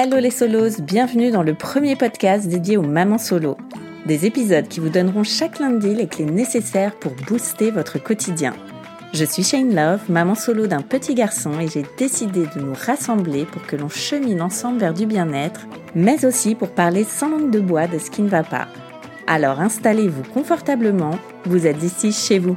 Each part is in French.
Hello les solos, bienvenue dans le premier podcast dédié aux mamans solo. Des épisodes qui vous donneront chaque lundi les clés nécessaires pour booster votre quotidien. Je suis Shane Love, maman solo d'un petit garçon et j'ai décidé de nous rassembler pour que l'on chemine ensemble vers du bien-être, mais aussi pour parler sans langue de bois de ce qui ne va pas. Alors installez-vous confortablement, vous êtes ici chez vous.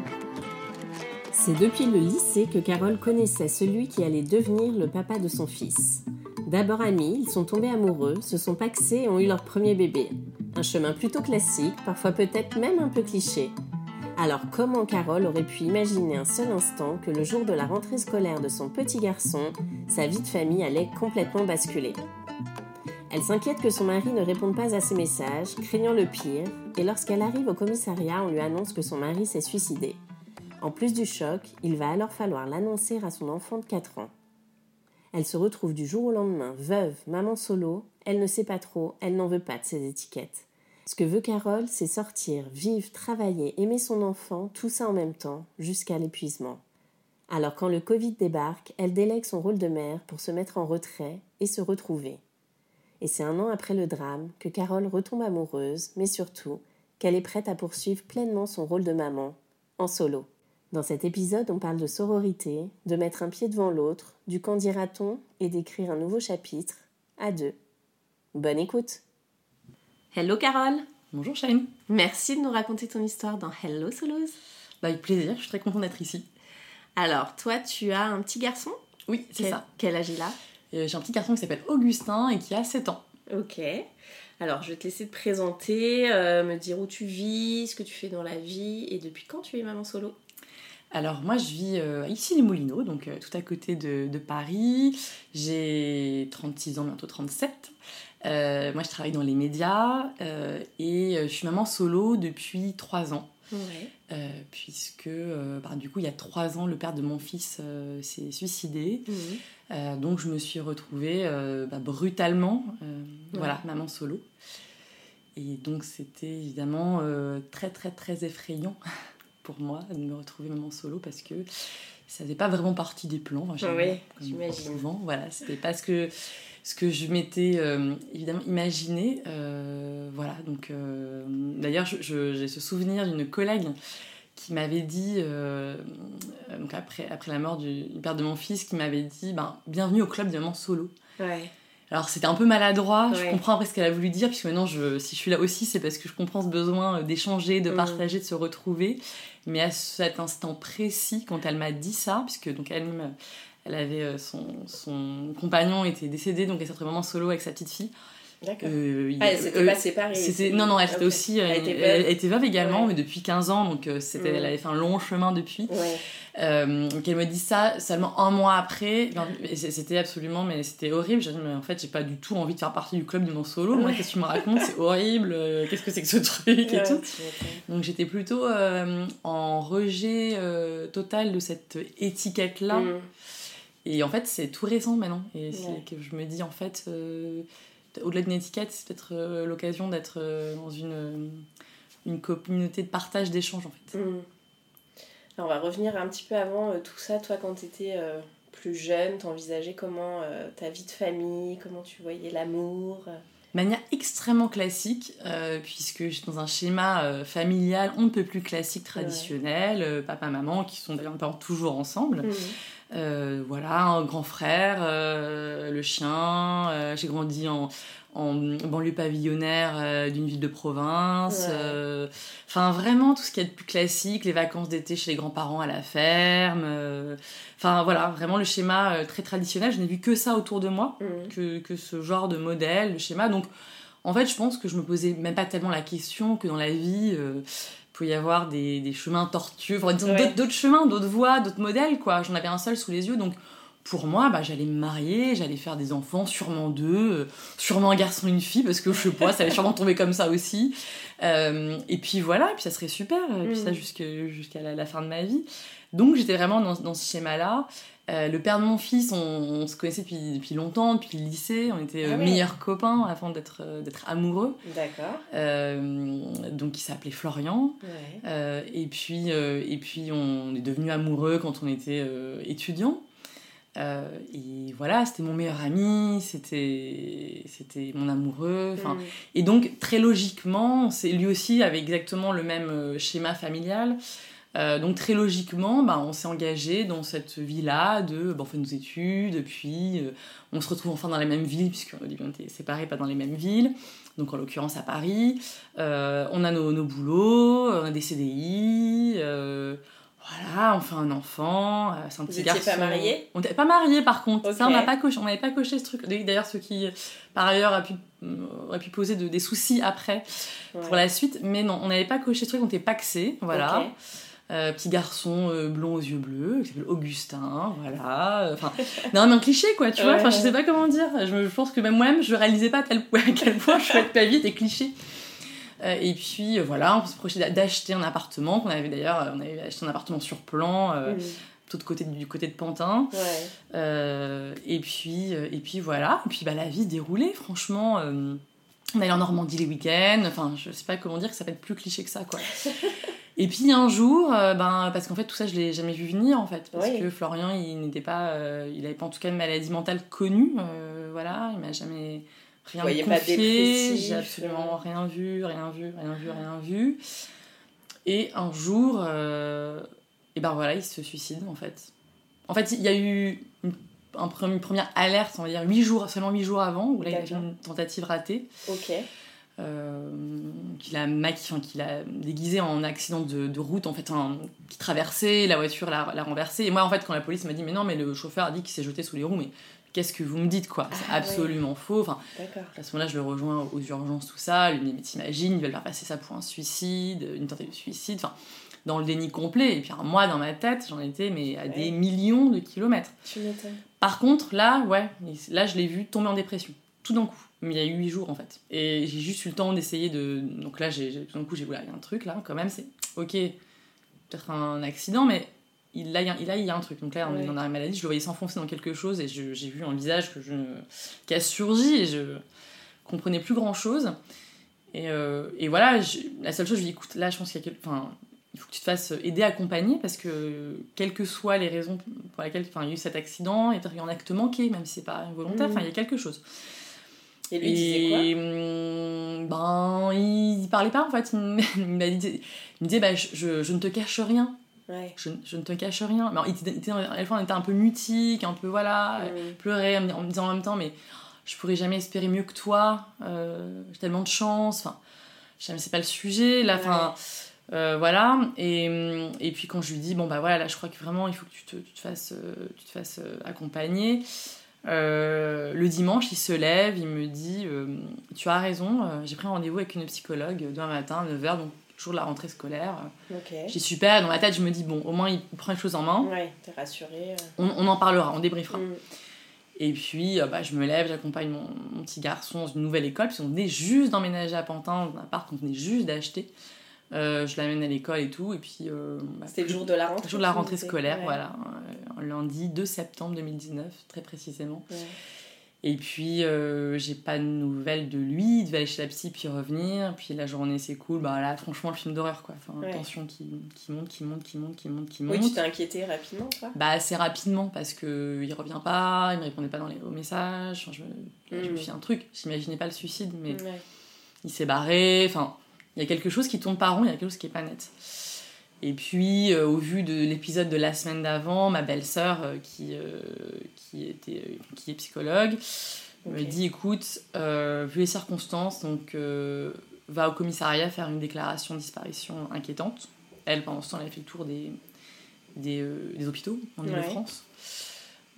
C'est depuis le lycée que Carole connaissait celui qui allait devenir le papa de son fils. D'abord amis, ils sont tombés amoureux, se sont paxés et ont eu leur premier bébé. Un chemin plutôt classique, parfois peut-être même un peu cliché. Alors comment Carole aurait pu imaginer un seul instant que le jour de la rentrée scolaire de son petit garçon, sa vie de famille allait complètement basculer? Elle s'inquiète que son mari ne réponde pas à ses messages, craignant le pire, et lorsqu'elle arrive au commissariat, on lui annonce que son mari s'est suicidé. En plus du choc, il va alors falloir l'annoncer à son enfant de 4 ans. Elle se retrouve du jour au lendemain veuve, maman solo, elle ne sait pas trop, elle n'en veut pas de ces étiquettes. Ce que veut Carole, c'est sortir, vivre, travailler, aimer son enfant, tout ça en même temps, jusqu'à l'épuisement. Alors quand le Covid débarque, elle délègue son rôle de mère pour se mettre en retrait et se retrouver. Et c'est un an après le drame que Carole retombe amoureuse, mais surtout qu'elle est prête à poursuivre pleinement son rôle de maman, en solo. Dans cet épisode, on parle de sororité, de mettre un pied devant l'autre, du quand dira-t-on et d'écrire un nouveau chapitre à deux. Bonne écoute Hello Carole Bonjour Shane Merci de nous raconter ton histoire dans Hello Solos bah, Avec plaisir, je suis très contente d'être ici. Alors, toi, tu as un petit garçon? Oui, c'est ça. Quel âge il a? Euh, J'ai un petit garçon qui s'appelle Augustin et qui a 7 ans. Ok. Alors, je vais te laisser te présenter, euh, me dire où tu vis, ce que tu fais dans la vie et depuis quand tu es maman solo? Alors moi je vis euh, ici les Moulineaux, donc euh, tout à côté de, Paris. J'ai 36 ans, bientôt 37. Euh, moi je travaille dans les médias et je suis maman solo depuis 3 ans. puisque bah, du coup il y a 3 ans le père de mon fils s'est suicidé. donc je me suis retrouvée bah, brutalement, voilà, maman solo. Et donc c'était évidemment très très très effrayant pour moi de me retrouver maman solo parce que ça faisait pas vraiment partie des plans. Enfin, oui, j'imagine. Voilà, c'était pas ce que, ce que je m'étais euh, évidemment imaginé. Euh, voilà, donc euh, d'ailleurs, j'ai ce souvenir d'une collègue qui m'avait dit, donc après, après la mort du, père de mon fils, qui m'avait dit ben, Bienvenue au club de maman solo. Ouais. Alors c'était un peu maladroit, je comprends après ce qu'elle a voulu dire, puisque maintenant je, si je suis là aussi, c'est parce que je comprends ce besoin d'échanger, de mm. partager, de se retrouver. Mais à cet instant précis, quand elle m'a dit ça, puisque donc elle, elle avait euh, son, son compagnon était décédé, donc elle s'est retrouvée vraiment solo avec sa petite fille. D'accord. Euh, ah, elle euh, pas séparée. Non, non, elle était aussi. Elle, était veuve également, mais depuis 15 ans, donc c'était, elle avait fait un long chemin depuis. Ouais. Euh, qu'elle me dit ça seulement un mois après. C'était absolument, mais c'était horrible. J'ai dit, mais en fait, j'ai pas du tout envie de faire partie du club de mon solo. Moi, qu'est-ce que tu me racontes? C'est horrible. Euh, qu'est-ce que c'est que ce truc et tout. Donc, j'étais plutôt euh, en rejet total de cette étiquette-là. Mm. Et en fait, c'est tout récent maintenant. Et c'est que je me dis, en fait, au-delà d'une étiquette, c'est peut-être l'occasion d'être dans une, une communauté de partage, d'échange, en fait. Mm on va revenir un petit peu avant euh, tout ça. Toi, quand tu étais euh, plus jeune, t'envisageais comment euh, ta vie de famille, comment tu voyais l'amour manière extrêmement classique, puisque j'étais dans un schéma familial on ne peut plus classique, traditionnel, papa, maman, qui sont d'ailleurs toujours ensemble. Mhm. voilà, un grand frère, le chien. j'ai grandi en, en banlieue pavillonnaire d'une ville de province. Enfin, vraiment tout ce qui est de plus classique, les vacances d'été chez les grands-parents à la ferme. Enfin, voilà, vraiment le schéma très traditionnel. Je n'ai vu que ça autour de moi, mmh. que, que, ce genre de modèle, le schéma. Donc, en fait, je pense que je me posais même pas tellement la question que dans la vie peut y avoir des, des chemins tortueux, enfin, d'autres chemins, d'autres voies, d'autres modèles, quoi. J'en avais un seul sous les yeux, donc pour moi, bah, j'allais me marier, j'allais faire des enfants, sûrement deux, euh, sûrement un garçon et une fille, parce que je sais pas, ça allait sûrement tomber comme ça aussi. Euh, et puis voilà, et puis ça serait super, et puis ça mm. jusqu'à la, fin de ma vie. Donc j'étais vraiment dans, dans ce schéma-là. Euh, le père de mon fils, on, se connaissait depuis, depuis, longtemps, depuis le lycée. On était ah meilleurs copains avant d'être d'être amoureux. D'accord. donc il s'appelait Florian. et puis, et puis on est devenus amoureux quand on était étudiants. Euh, et voilà, c'était mon meilleur ami, c'était mon amoureux. Mm. Et donc, très logiquement, c'est lui aussi avait exactement le même euh, schéma familial. Euh, donc très logiquement, bah, on s'est engagé dans cette vie-là de bah, on fait nos études, puis on se retrouve enfin dans la même ville, puisqu'au début on était séparés, pas dans les mêmes villes, donc en l'occurrence à Paris. on a nos, nos, boulots, on a des CDI, voilà, on fait un enfant, euh, c'est un petit garçon. Vous pas mariés? On n'était pas mariés par contre. Ça, on n'a pas coché, on n'avait pas coché ce truc. D'ailleurs, ce qui, par ailleurs, a pu, aurait pu poser des soucis après pour la suite. Mais non, on n'avait pas coché ce truc, on était paxés, voilà. Euh, petit garçon euh, blond aux yeux bleus, qui s'appelle Augustin, voilà. Enfin, non, mais un cliché, quoi, tu vois. Enfin, je sais pas comment dire. Je, pense que même moi-même, je réalisais pas à, tel, à quel point je faisais vite des clichés. Euh, et puis euh, voilà, on se projetait d'acheter un appartement, qu'on avait d'ailleurs, euh, on avait acheté un appartement sur plan. tout de côté, du côté de Pantin. et, puis, et puis voilà, et puis bah, la vie déroulait, franchement. On allait en Normandie les week-ends, enfin je sais pas comment dire que ça peut être plus cliché que ça quoi. et puis un jour, ben, parce qu'en fait tout ça je l'ai jamais vu venir en fait, parce que Florian il n'était pas, il avait pas en tout cas une maladie mentale connue, voilà, il m'a jamais rien de confié, j'ai absolument rien vu, rien vu, rien vu, rien vu. Et un jour, euh, et ben voilà, il se suicide en fait. En fait, il y a eu une, première alerte, on va dire 8 jours, seulement 8 jours avant, où là il a fait une tentative ratée. Ok. Euh, qu'il a, qu'il a déguisé en accident de, route, en fait, un, qui traversait, la voiture l'a renversé. Et moi, en fait, quand la police m'a dit, mais non, mais le chauffeur a dit qu'il s'est jeté sous les roues, mais qu'est-ce que vous me dites quoi? C'est ah, absolument faux. Enfin, à ce moment-là, je le rejoins aux urgences, tout ça. Lui mais t'imagines, ils veulent faire passer ça pour un suicide, une tentative de suicide. Enfin, dans le déni complet. Et puis, moi, dans ma tête, j'en étais mais à des millions de kilomètres. Par contre, là, ouais, là, je l'ai vu tomber en dépression, tout d'un coup. Mais il y a eu 8 jours en fait. Et j'ai juste eu le temps d'essayer de. Donc là, j'ai, tout d'un coup, j'ai vu, il y a un truc là, quand même, c'est ok, peut-être un accident, mais il, là, il, y a un truc. Donc là, on est dans arrêt maladie, je le voyais s'enfoncer dans quelque chose et j'ai vu un visage que je, qui a surgi et je comprenais plus grand chose. Et, euh, et voilà, la seule chose, je lui dis écoute, là, je pense qu'il y a enfin, il faut que tu te fasses aider, accompagner, parce que quelles que soient les raisons pour lesquelles il y a eu cet accident, il y a un acte manqué, même si c'est pas involontaire, mmh. enfin, il y a quelque chose. Et lui, il disait quoi hum, Ben, il, parlait pas en fait. Il, m'a dit, il me disait, bah, je, je, ne te cache rien. Je, je, ne te cache rien. Mais il était, à la fois, on était un peu mutique, un peu voilà, pleurer en, me disant en même temps, mais je pourrais jamais espérer mieux que toi. Euh, j'ai tellement de chance. Enfin, c'est pas le sujet. Là, enfin. Euh, voilà, et, et, puis quand je lui dis, bon bah voilà, là je crois que vraiment il faut que tu te, tu te fasses, euh, tu te fasses accompagner. le dimanche, il se lève, il me dit Tu as raison, j'ai pris un rendez-vous avec une psychologue demain matin à 9h, donc jour de la rentrée scolaire. Okay. J'ai super, dans ma tête, je me dis, bon, au moins il prend les choses en main. Ouais, t'es rassurée. On, on, en parlera, on débriefera. Mm. Et puis, euh, bah, je me lève, j'accompagne mon, mon, petit garçon dans une nouvelle école, puis on venait juste d'emménager à Pantin, dans un appart qu'on venait juste d'acheter. Euh, je l'amène à l'école et tout, et puis... Euh, bah, C'était le jour de la rentrée Le jour de la rentrée scolaire, voilà. lundi 2 septembre 2019, très précisément. Et puis, euh, j'ai pas de nouvelles de lui. Il devait aller chez la psy puis revenir. Puis la journée s'écoule. Bah là, franchement, le film d'horreur quoi. Enfin, tension qui, qui, monte, qui monte, qui monte, qui monte, qui monte. Oui, tu t'es inquiété rapidement, quoi Bah, assez rapidement parce que il revient pas, il me répondait pas dans les messages. je, je me suis un truc. J'imaginais pas le suicide, mais il s'est barré. Enfin, il y a quelque chose qui tourne pas rond, il y a quelque chose qui est pas net. Et puis, euh, au vu de l'épisode de la semaine d'avant, ma belle-sœur, euh, qui, euh, qui, était, qui est psychologue, me dit écoute, vu les circonstances, donc va au commissariat faire une déclaration de disparition inquiétante. Elle, pendant ce temps, elle a fait le tour des, des, des hôpitaux en Ouais.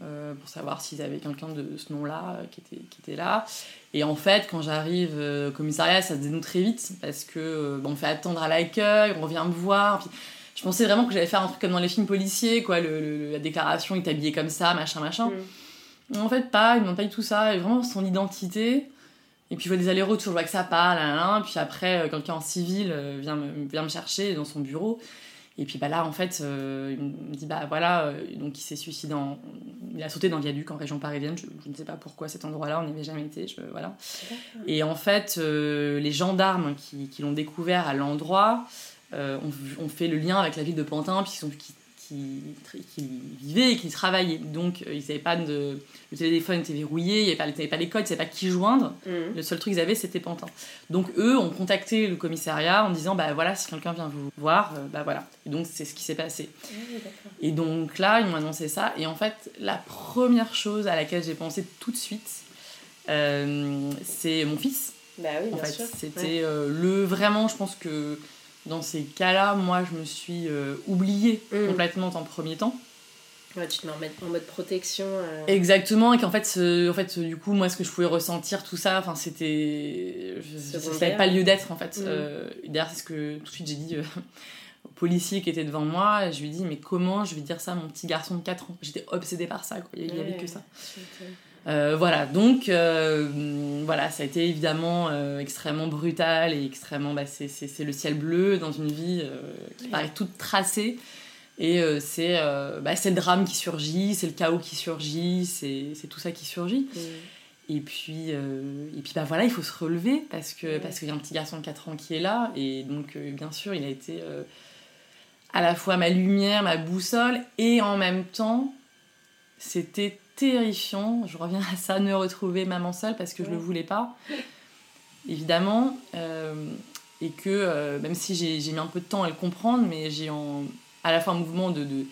Euh, pour savoir s'ils avaient quelqu'un de ce nom-là euh, qui, était, qui était là. Et en fait, quand j'arrive euh, au commissariat, ça se dénoue très vite parce que bon, on fait attendre à l'accueil, on revient me voir. Puis, je pensais vraiment que j'allais faire un truc comme dans les films policiers, quoi, le, le- la déclaration, il est habillé comme ça, machin, machin. Mm. En fait, pas, ils demandent pas du tout ça, et vraiment son identité. Et puis je vois des allers-retours, je vois que ça parle, là, là, là. puis après, quelqu'un en civil vient, me, vient me chercher dans son bureau. Et puis bah là, en fait, euh, il me dit, bah voilà, euh, donc il s'est suicidé, en... il a sauté dans le viaduc en région parisienne, je, je ne sais pas pourquoi cet endroit-là, on n'y avait jamais été, je, voilà. Et en fait, euh, les gendarmes qui, qui l'ont découvert à l'endroit ont, ont fait le lien avec la ville de Pantin, puisqu'ils sont qui, qui, qui vivaient et qui travaillaient. Donc, euh, ils avaient pas de. Le téléphone était verrouillé, il n'y avait pas, les codes, ils ne savaient pas qui joindre. Mm. Le seul truc qu'ils avaient, c'était Pantin. Donc, eux ont contacté le commissariat en disant bah voilà, si quelqu'un vient vous voir, euh, bah voilà. Et donc, c'est ce qui s'est passé. Ah. Et donc là, ils m'ont annoncé ça. Et en fait, la première chose à laquelle j'ai pensé tout de suite, euh, c'est mon fils. Bah oui, En bien fait, sûr. c'était euh, le vraiment, je pense que dans ces cas-là, moi, je me suis euh, oubliée Mm. complètement en premier temps. Ouais, tu te mets en mode, protection. euh, Exactement, et qu'en fait, ce- en fait, du coup, moi, ce que je pouvais ressentir, tout ça, enfin, c'était, ça n'avait pas lieu d'être en fait. Mm. Euh, et D'ailleurs, c'est ce que tout de suite j'ai dit au policier qui était devant moi. Je lui ai dit, mais comment je vais dire ça à mon petit garçon de 4 ans? J'étais obsédée par ça, quoi. Il y avait ouais, que ça. Euh, voilà, donc euh, voilà, ça a été évidemment euh, extrêmement brutal et extrêmement. Bah, c'est, le ciel bleu dans une vie qui paraît toute tracée. Et c'est, bah, le drame qui surgit, c'est le chaos qui surgit, c'est, c'est tout ça qui surgit. Mm. Et puis, et puis bah, voilà, il faut se relever parce, que, Ouais. parce qu'il y a un petit garçon de 4 ans qui est là. Et donc, bien sûr, il a été à la fois ma lumière, ma boussole, et en même temps, c'était terrifiant. Je reviens à ça, ne retrouver maman seule parce que je le voulais pas, évidemment. Euh, et que euh, même si j'ai mis un peu de temps à le comprendre, mais j'ai en- à la fois un mouvement de, de,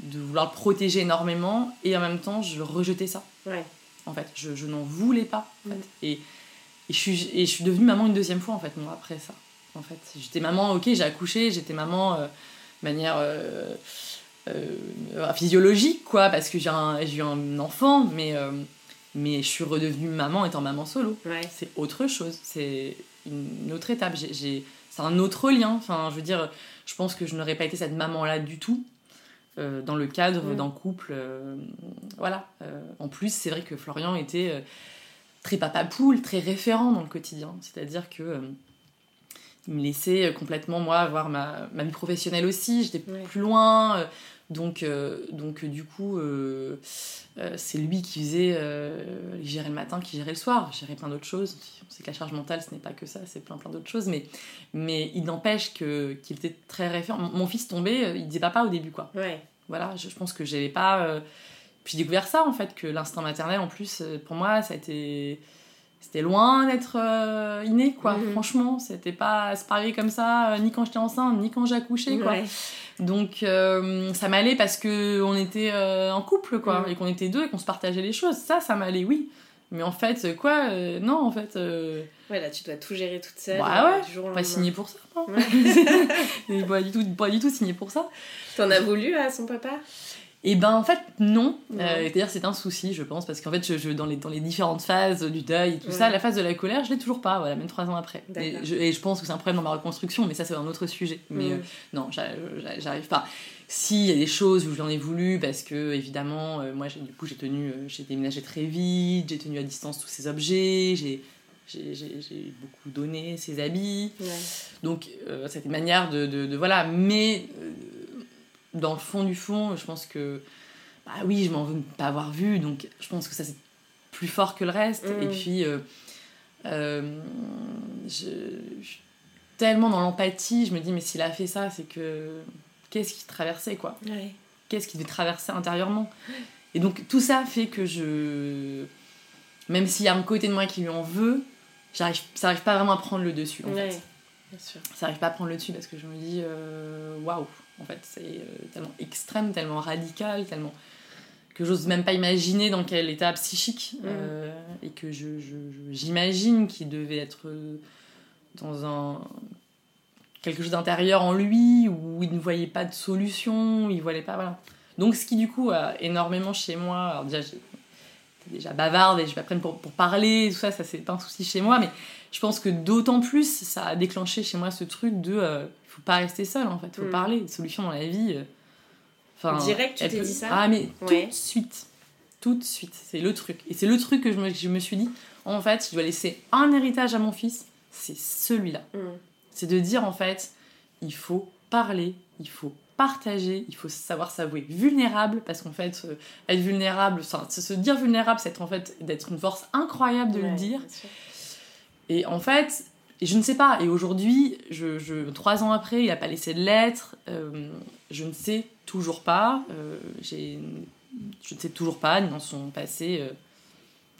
de vouloir le protéger énormément, et en même temps, je rejetais ça Ouais. en fait. Je, je n'en voulais pas, en fait. Mm. Et, et, je suis, et je suis devenue maman une deuxième fois, en fait, moi, après ça. En fait, j'étais maman, ok, j'ai accouché, j'étais maman euh, de manière euh, physiologique, quoi, parce que j'ai eu un enfant, mais, euh, mais je suis redevenue maman étant maman solo. Ouais. C'est autre chose, c'est une autre étape. C'est un autre lien. Enfin, je veux dire, je pense que je n'aurais pas été cette maman-là du tout euh, dans le cadre Mm. d'un couple. voilà. En plus, c'est vrai que Florian était très papa poule, très référent dans le quotidien. C'est-à-dire que il me laissait complètement moi avoir ma, ma vie professionnelle aussi. J'étais Ouais. plus loin. Donc, euh, donc euh, du coup, euh, euh, c'est lui qui faisait, qui gérait le matin, qui gérait le soir, gérait plein d'autres choses. On sait que la charge mentale, ce n'est pas que ça, c'est plein plein d'autres choses. Mais, mais il n'empêche qu'il était très référent. Mon, mon fils tombait, il disait papa au début, quoi. Ouais. Voilà, je, je pense que j'avais pas. Puis j'ai découvert ça en fait, que l'instinct maternel en plus, pour moi, ça a été. C'était loin d'être euh, inné, quoi. Mhm. Franchement, c'était pas. Pas arrivé comme ça, euh, ni quand j'étais enceinte, ni quand j'ai accouché, quoi. Ouais. Donc euh, ça m'allait parce que on était en couple quoi Mhm. et qu'on était deux et qu'on se partageait les choses. Ça, ça m'allait, oui. Mais en fait, quoi Non, en fait, Ouais, là, tu dois tout gérer toute seule. Bah ouais, du jour au pas signé pour ça. Hein. Ouais. Pas du tout, pas du tout signé pour ça. T'en as voulu à son papa? Et ben en fait non. Euh, C'est-à-dire c'est un souci, je pense, parce qu'en fait, je, je- dans, les, dans les différentes phases du deuil et tout ça, la phase de la colère, je l'ai toujours pas. Voilà, même trois ans après. Et je, et je pense que c'est un problème dans ma reconstruction, mais ça c'est un autre sujet. Mais Mm. euh, non, j'a- j'a- j'arrive pas. S'il y a des choses où j'en ai voulu, parce que évidemment, euh, moi du coup j'ai tenu, j'ai déménagé très vite, j'ai tenu à distance tous ces objets, j'ai beaucoup donné ces habits. Ouais. Donc euh, c'était une manière de, de- de- voilà, mais euh, dans le fond du fond, je pense que bah oui, je m'en veux de pas avoir vu, donc je pense que ça c'est plus fort que le reste. Mm. Et puis euh, euh, je, tellement dans l'empathie, je me dis mais s'il a fait ça, c'est que qu'est-ce qui traversait quoi? Ouais. Qu'est-ce qui devait traverser intérieurement? Et donc tout ça fait que je même s'il y a un côté de moi qui lui en veut, j'arrive ça arrive pas vraiment à prendre le dessus en Ouais. fait Bien sûr. ça arrive pas à prendre le dessus parce que je me dis euh, waouh en fait c'est euh, tellement extrême tellement radical tellement que j'ose même pas imaginer dans quel état psychique Mm. euh, et que je, j'imagine qu'il devait être euh, dans un quelque chose d'intérieur en lui où il ne voyait pas de solution, il voyait pas voilà. Donc ce qui du coup a énormément chez moi, alors déjà j'étais déjà bavarde et je vais apprendre pour, pour parler, tout ça, ça c'est un souci chez moi, mais je pense que d'autant plus ça a déclenché chez moi ce truc de euh, faut pas rester seul en fait, faut Mm. parler, des solutions dans la vie. euh, Enfin, Direct, tu t'es peut- dit ça Ah mais Ouais. tout de suite, tout de suite, c'est le truc. Et c'est le truc que je me, je me suis dit, en fait, je dois laisser un héritage à mon fils, c'est celui-là. Mm. C'est de dire en fait, il faut parler, il faut partager, il faut savoir s'avouer vulnérable, parce qu'en fait, euh, être vulnérable, se dire vulnérable, c'est être en fait d'être une force incroyable de Ouais, le dire. Et en fait, et je ne sais pas. Et aujourd'hui, je, je- trois ans après, il n'a pas laissé de lettres. euh, je ne sais toujours pas. euh, j'ai, je ne sais toujours pas ni dans son passé euh,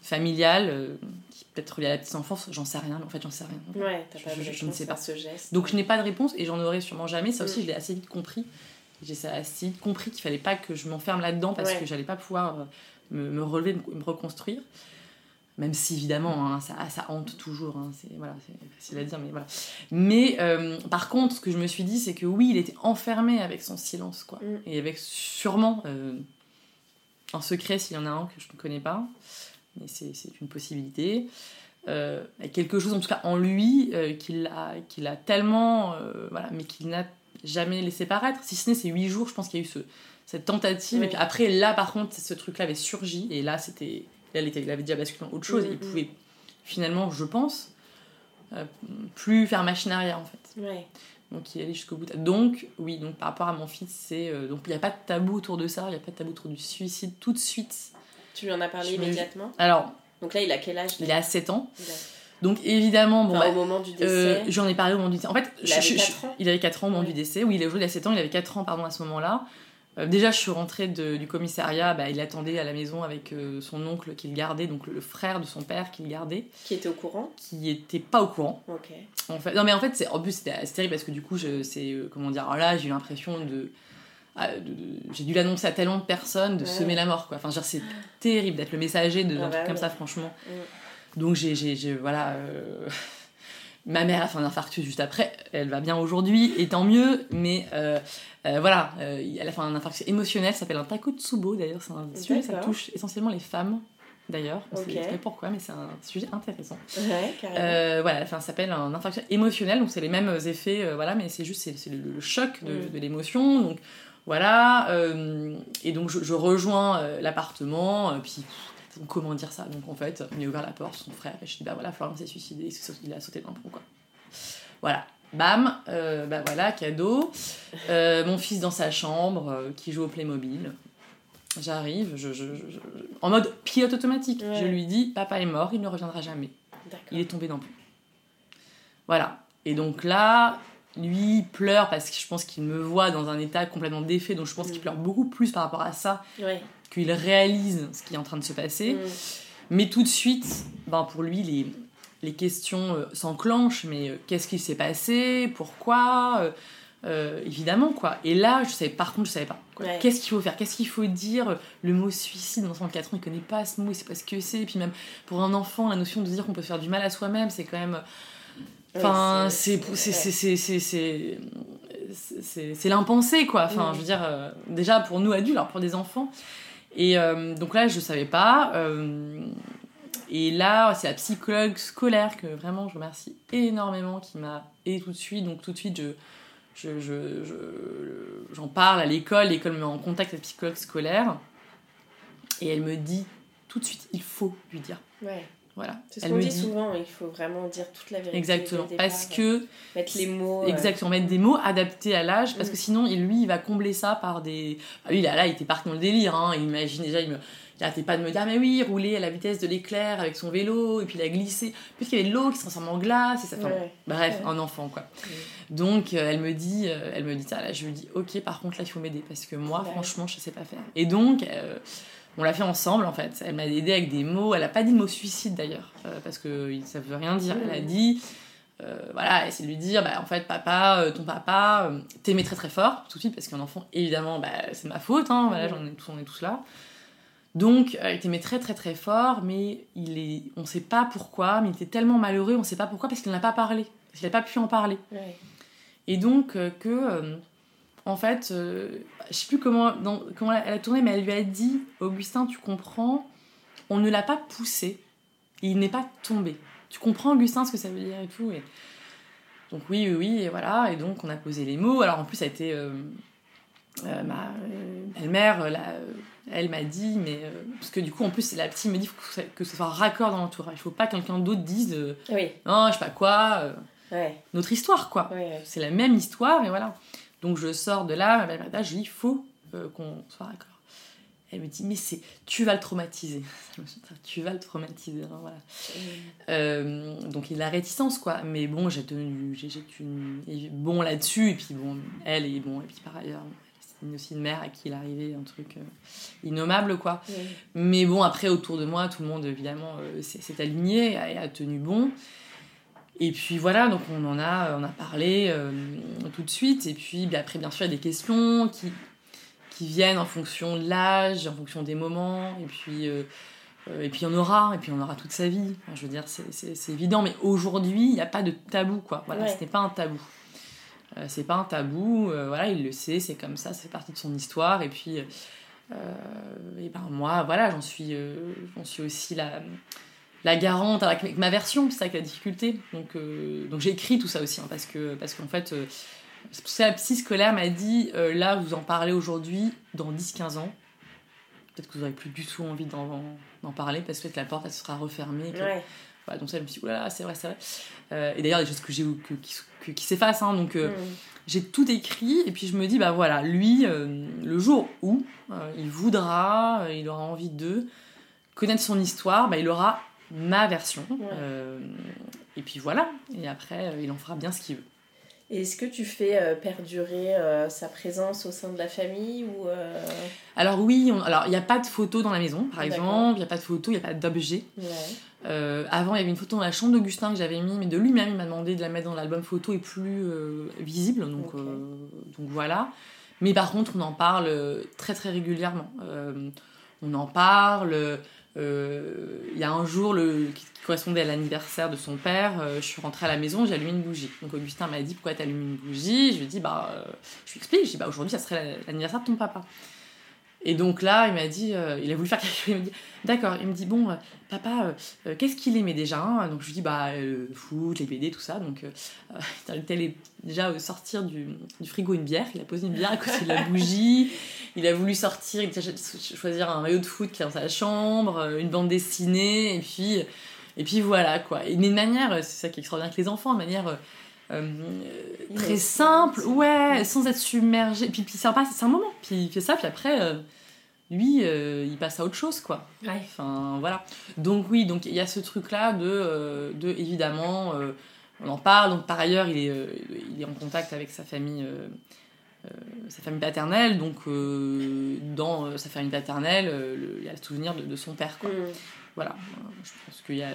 familial, qui peut être lié à la petite enfance. J'en sais rien. mais En fait, j'en sais rien. Ouais, t'as pas Je- de je- je ne sais pas. ce geste. Donc je n'ai pas de réponse et j'en aurai sûrement jamais. Ça aussi, Mm. je l'ai assez vite compris. J'ai ça assez vite compris qu'il fallait pas que je m'enferme là-dedans parce Ouais. que j'allais pas pouvoir me, me relever, me, me reconstruire. Même si évidemment, hein, ça, ça hante toujours. hein, c'est voilà, facile à dire, mais voilà. Mais euh, par contre, ce que je me suis dit, c'est que oui, il était enfermé avec son silence, quoi, Mm. et avec sûrement euh, un secret s'il y en a un que je ne connais pas, mais c'est une possibilité. Euh, quelque chose en tout cas en lui euh, qu'il a, qu'il a tellement, euh, voilà, mais qu'il n'a jamais laissé paraître. Si ce n'est ces huit jours, je pense qu'il y a eu ce, cette tentative. Et puis après, là, par contre, ce truc-là avait surgi. Et là, c'était, là, il, était- il avait déjà basculé dans autre chose. Mm, et il mm. pouvait finalement, je pense, euh, plus faire machine arrière en fait. Ouais. Donc il allé jusqu'au bout. Donc oui, donc par rapport à mon fils, c'est euh, donc il n'y a pas de tabou autour de ça. Il n'y a pas de tabou autour du suicide tout de suite. Tu lui en as parlé Je me- immédiatement Alors, Donc là, il a quel âge il a 7 ans. Il a- Donc évidemment, bon, Enfin, bah, au moment du décès. Euh, J'en ai parlé au moment du décès. En fait, Il je- avait je- je- 4 ans il avait 4 ans au moment du décès. Oui, il est aujourd'hui, il a 7 ans, il avait 4 ans pardon, à ce moment-là. Euh, déjà, je suis rentrée de- du commissariat, bah, il attendait à la maison avec euh, son oncle qu'il gardait, donc le frère de son père qu'il gardait, Qui était au courant? Qui était pas au courant. Ok. En fait, non, mais en fait, c'est, en plus, c'était terrible parce que du coup, c'est, euh, comment dire, alors là, j'ai eu l'impression de. ah, de- de- j'ai dû l'annoncer à tellement de personnes de Ouais. semer la mort, quoi. Enfin, genre, c'est terrible d'être le messager de Ah d'un bah truc comme ça, franchement. Mm. Donc, j'ai- voilà. Ma mère a fait un infarctus juste après, elle va bien aujourd'hui, et tant mieux, mais euh, euh, voilà, euh, elle a fait un infarctus émotionnel, ça s'appelle un takotsubo d'ailleurs, c'est un sujet, ça touche essentiellement les femmes d'ailleurs, on Ok. sait pourquoi, mais c'est un sujet intéressant. Ouais, carrément. Voilà, enfin, ça s'appelle un infarctus émotionnel, donc c'est les mêmes effets, voilà, mais c'est juste c'est, le, le choc de, Mm. de l'émotion. Donc voilà, et donc je, je rejoins l'appartement, puis pff, comment dire ça Donc en fait, il a ouvert la porte, son frère, et je dis bah voilà, Florian s'est suicidé, il a sauté d'un pont quoi. Voilà, bam, euh, bah voilà, cadeau. Euh, mon fils dans sa chambre, euh, qui joue au Playmobil. J'arrive, je, je- je- je- en mode pilote automatique. Ouais. Je lui dis, papa est mort, il ne reviendra jamais. Il est tombé d'un pont. Voilà. Et donc là, lui il pleure parce que je pense qu'il me voit dans un état complètement défait, donc je pense qu'il Mm. pleure beaucoup plus par rapport à ça, Ouais. qu'il réalise ce qui est en train de se passer. Mm. Mais tout de suite, ben pour lui, les, les questions euh, s'enclenchent, mais euh, qu'est-ce qui s'est passé? Pourquoi? Euh, Évidemment, quoi. Et là, je savais, par contre, je savais pas. Ouais. Qu'est-ce qu'il faut faire? Qu'est-ce qu'il faut dire? Le mot suicide, de 4 ans, il connaît pas ce mot, il sait pas ce que c'est. Et puis même, pour un enfant, la notion de dire qu'on peut faire du mal à soi-même, c'est quand même... Enfin, c'est c'est- l'impensé quoi. Enfin, Mm. je veux dire euh, déjà pour nous adultes, alors pour des enfants. Et euh, donc là, je savais pas. euh, et là, c'est la psychologue scolaire que vraiment je remercie énormément qui m'a aidé tout de suite. Donc tout de suite, je je- je- je- j'en parle à l'école, l'école me met en contact avec la psychologue scolaire et elle me dit tout de suite, il faut lui dire. Ouais. Voilà. C'est ce Elle qu'on me dit dit souvent, il faut vraiment dire toute la vérité. exactement départ, parce que Mettre les mots. euh, Exactement, mettre des mots adaptés à l'âge, parce Mm. que sinon, il- lui, il va combler ça par des. Ah, lui, là, là, il était parti dans le délire, hein. Il imagine déjà, il me. Il arrêtait pas de me dire, ah, mais oui, rouler à la vitesse de l'éclair avec son vélo, et puis il a glissé. Puisqu'il y avait de l'eau qui se transforme en glace, et ça. enfin, Ouais. Bref, Ouais. un enfant, quoi. Donc, euh, elle me dit, euh, elle me dit ça, là, je lui dis, ok, par contre, là, il faut m'aider, parce que moi, Ouais. franchement, je sais pas faire. Et donc, euh, on l'a fait ensemble, en fait. Elle m'a aidé avec des mots, elle a pas dit le mot suicide, d'ailleurs, euh, parce que ça veut rien dire. Elle a dit, euh, voilà, essayer de lui dire, bah, en fait, papa, euh, ton papa, t'aimait très très fort, tout de suite, parce qu'un enfant, évidemment, bah, c'est ma faute, hein, voilà, j'en ai tous, on est tous là. Donc, il t'aimait très très très fort, mais il est, on ne sait pas pourquoi, mais il était tellement malheureux, on ne sait pas pourquoi, parce qu'il n'a pas parlé, parce qu'il n'a pas pu en parler. Et donc, que, en fait, je sais plus comment, comment elle a tourné, mais elle lui a dit, Augustin, tu comprends, on ne l'a pas poussé, il n'est pas tombé. Tu comprends, Augustin, ce que ça veut dire et tout et... Donc oui, oui, oui, et voilà, et donc on a posé les mots. Alors en plus, ça a été euh, euh, ma euh, belle-mère, elle m'a dit, mais parce que du coup, en plus, la petite me dit que, que ce soit raccord dans l'entourage. Il faut pas que quelqu'un d'autre dise, oui. non, je sais pas quoi, notre histoire, quoi. C'est la même histoire, et voilà. Donc je sors de là, je dis, il faut qu'on soit raccord. Elle me dit, mais c'est, tu vas le traumatiser. tu vas le traumatiser. Hein, voilà. Euh, donc il a réticence, quoi. Mais bon, j'ai tenu, j'ai, tenu bon là-dessus. Et puis bon, elle, et bon, et puis par ailleurs, c'est aussi une mère à qui il arrivait un truc euh, innommable, quoi. Mais bon, après, autour de moi, tout le monde, évidemment, euh, s'est, aligné et a, tenu bon. Et puis voilà, donc on en a, on a parlé tout de suite. Et puis après, bien sûr, il y a des questions qui, qui viennent en fonction de l'âge, en fonction des moments, et puis, euh, euh, et puis il y en aura, et puis on aura toute sa vie. je veux dire, c'est évident, mais aujourd'hui, il n'y a pas de tabou, quoi. Voilà, ce n'est pas un tabou. Euh, c'est pas un tabou, voilà, il le sait, c'est comme ça, c'est partie de son histoire, et puis, et ben moi, voilà, j'en suis, j'en suis aussi la la garante avec ma version, c'est ça qui la difficulté. Donc, donc j'ai écrit tout ça aussi, hein, parce que parce qu'en fait, c'est la psy scolaire m'a dit euh, là, vous en parlez aujourd'hui, dans 10-15 ans, peut-être que vous n'aurez plus du tout envie d'en parler parce que la porte elle sera refermée. donc ça, je me suis dit, là, c'est vrai, c'est vrai. Euh, et d'ailleurs, des choses que j'ai qui, qui s'effacent. Hein, donc euh, mm. j'ai tout écrit et puis je me dis, bah voilà, lui, le jour où il voudra, il aura envie de connaître son histoire, bah, il aura ma version. et puis voilà. Et après, il en fera bien ce qu'il veut. Est-ce que tu fais euh, perdurer euh, sa présence au sein de la famille ou euh, Alors oui, alors il n'y a pas de photo dans la maison, par exemple, il n'y a pas de photo, il n'y a pas d'objet. avant, il y avait une photo dans la chambre d'Augustin que j'avais mis, mais de lui-même, il m'a demandé de la mettre dans l'album photo et plus visible, donc, donc voilà. Mais par contre, on en parle très très régulièrement. on en parle. Il y a un jour le, correspondait à l'anniversaire de son père, euh, je suis rentrée à la maison, j'ai allumé une bougie. Donc Augustin m'a dit pourquoi tu allumes une bougie? Je lui ai dit bah euh, je lui explique, je dis bah aujourd'hui ça serait l'anniversaire de ton papa. Et donc là, il m'a dit, euh, il a voulu faire quelque chose, il m'a dit, d'accord, il me dit, bon, papa, qu'est-ce qu'il aimait déjà hein? Donc je lui dis, bah, le foot, les BD, tout ça. Donc il est déjà sortir du, du, frigo une bière, il a posé une bière à côté de la bougie, il a voulu sortir, il a choisir un maillot de foot qui est dans sa chambre, une bande dessinée, et puis et puis voilà, quoi. Et d'une manière, c'est ça qui est extraordinaire avec les enfants, de manière euh, euh, très simple, ouais, sans être submergé. Puis, puis c'est un, moment, puis il fait ça, puis après, euh, lui, il passe à autre chose, quoi. Enfin, voilà. Donc oui, donc il y a ce truc-là de, de évidemment, on en parle, donc par ailleurs, il est, il est en contact avec sa famille. sa famille paternelle, donc dans sa famille paternelle, il y a le souvenir de, son père. Quoi. Mm. Voilà, je pense qu'il y a.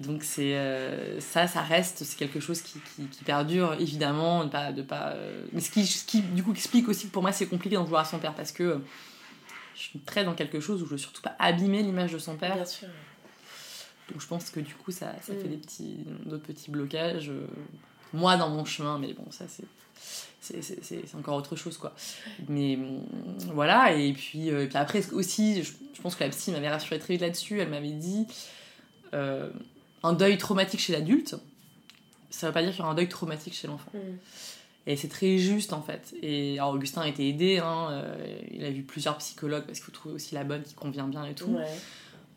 Euh, donc c'est euh, ça, ça reste, c'est quelque chose qui, qui, perdure évidemment, de pas, de pas. Euh, mais ce qui, ce qui, du coup explique aussi que pour moi c'est compliqué d'en vouloir à son père parce que je suis très dans quelque chose où je veux surtout pas abîmer l'image de son père. Bien sûr. Donc je pense que du coup ça, ça fait mm. des petits, d'autres petits blocages. moi dans mon chemin, mais bon ça c'est c'est encore autre chose quoi mais voilà et puis, euh, puis après aussi je, pense que la psy m'avait rassuré très vite là-dessus elle m'avait dit euh, un deuil traumatique chez l'adulte ça veut pas dire qu'il y aura un deuil traumatique chez l'enfant mm. et c'est très juste en fait et alors Augustin a été aidé hein, euh, il a vu plusieurs psychologues parce qu'il faut trouver aussi la bonne qui convient bien et tout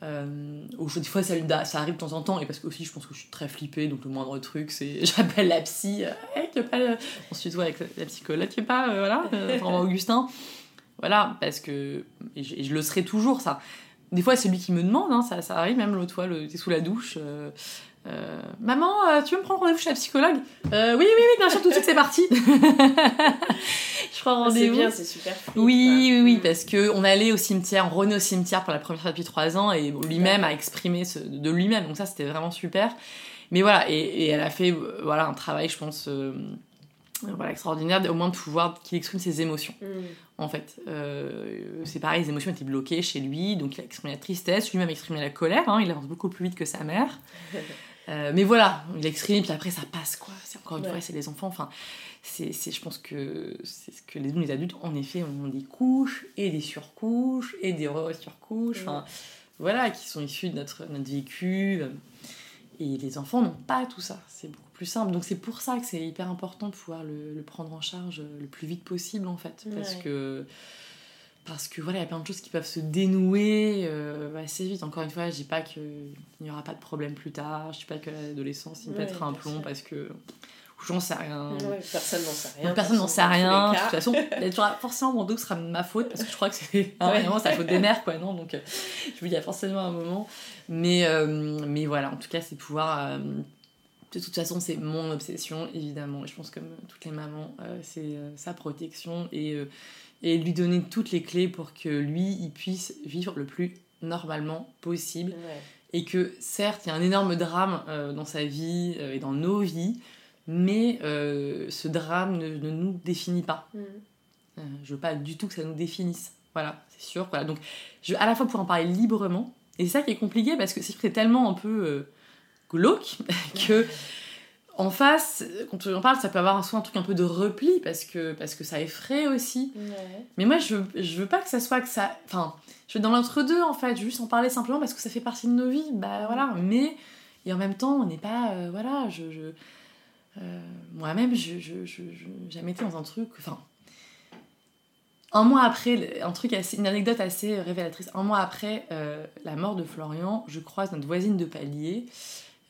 euh, des fois, ça, ça, arrive de temps en temps, et parce que aussi, je pense que je suis très flippée, donc le moindre truc, c'est j'appelle la psy, euh, hey, tu pas. Ensuite, avec la psychologue, tu pas, euh, voilà, euh, Augustin. Voilà, parce que. Et je, le serai toujours, ça. Des fois, c'est lui qui me demande, hein, ça, ça arrive, même l'autre fois, t'es sous la douche. Euh, maman, euh, tu veux me prendre rendez-vous chez la psychologue? Euh, Oui, oui, oui, bien sûr, tout de suite, c'est parti. je prends rendez-vous. C'est bien, c'est super. oui, oui, oui, parce que on allait au cimetière, on au cimetière pour la première fois depuis trois ans, et lui-même a exprimé ce, de lui-même, donc ça, c'était vraiment super. Mais voilà, et, elle a fait voilà un travail, je pense, voilà, extraordinaire au moins de pouvoir qu'il exprime ses émotions. Mm. En fait, Euh, c'est pareil, les émotions étaient bloquées chez lui, donc il a exprimé la tristesse, lui-même a exprimé la colère, hein, il avance beaucoup plus vite que sa mère. Euh, mais voilà, il exprime, puis après ça passe quoi. C'est encore une Ouais. fois, c'est les enfants. Enfin, c'est, c'est- je pense que c'est ce que les, adultes, en effet, on a des couches et des surcouches et des re-surcouches. Enfin, voilà, qui sont issus de notre, notre vécu. Et les enfants n'ont pas tout ça. C'est beaucoup plus simple. Donc c'est pour ça que c'est hyper important de pouvoir le, le prendre en charge le plus vite possible en fait, parce Ouais. que parce que voilà, il y a plein de choses qui peuvent se dénouer euh, assez vite. Encore une fois, je dis pas qu'il n'y aura pas de problème plus tard, je dis pas que l'adolescence il me Ouais, pètera un plomb parce que j'en sais rien. Ouais, personne n'en sait rien. Personne n'en sait rien. De toute façon, forcément, mon dos sera ma faute parce que je crois que c'est Ouais. vraiment, c'est la faute des mères, quoi, non Donc, euh, je vous dis, il y a forcément un moment. Mais, euh, mais voilà, en tout cas, c'est pouvoir. euh, de toute façon, c'est mon obsession, évidemment. Et je pense que comme toutes les mamans, c'est sa protection et, et lui donner toutes les clés pour que lui, il puisse vivre le plus normalement possible. Ouais. et que certes il y a un énorme drame dans sa vie et dans nos vies mais euh, ce drame ne, ne nous définit pas Mm. Euh, je veux pas du tout que ça nous définisse voilà c'est sûr voilà donc je à la fois pouvoir en parler librement et c'est ça qui est compliqué parce que c'est tellement un peu euh, glauque que en face quand on en parle ça peut avoir soit un truc un peu de repli parce que parce que ça effraie aussi Ouais. mais moi, je, je veux pas que ça soit que ça. Enfin, je veux dans l'entre-deux, en fait. Juste en parler simplement parce que ça fait partie de nos vies. Bah voilà. Mais. Et en même temps, on n'est pas. euh, voilà, je. je euh, Moi-même, je, je, je, je- jamais été dans un truc. Enfin. Un mois après, un truc assez, une anecdote assez révélatrice. Un mois après euh, la mort de Florian, je croise notre voisine de palier,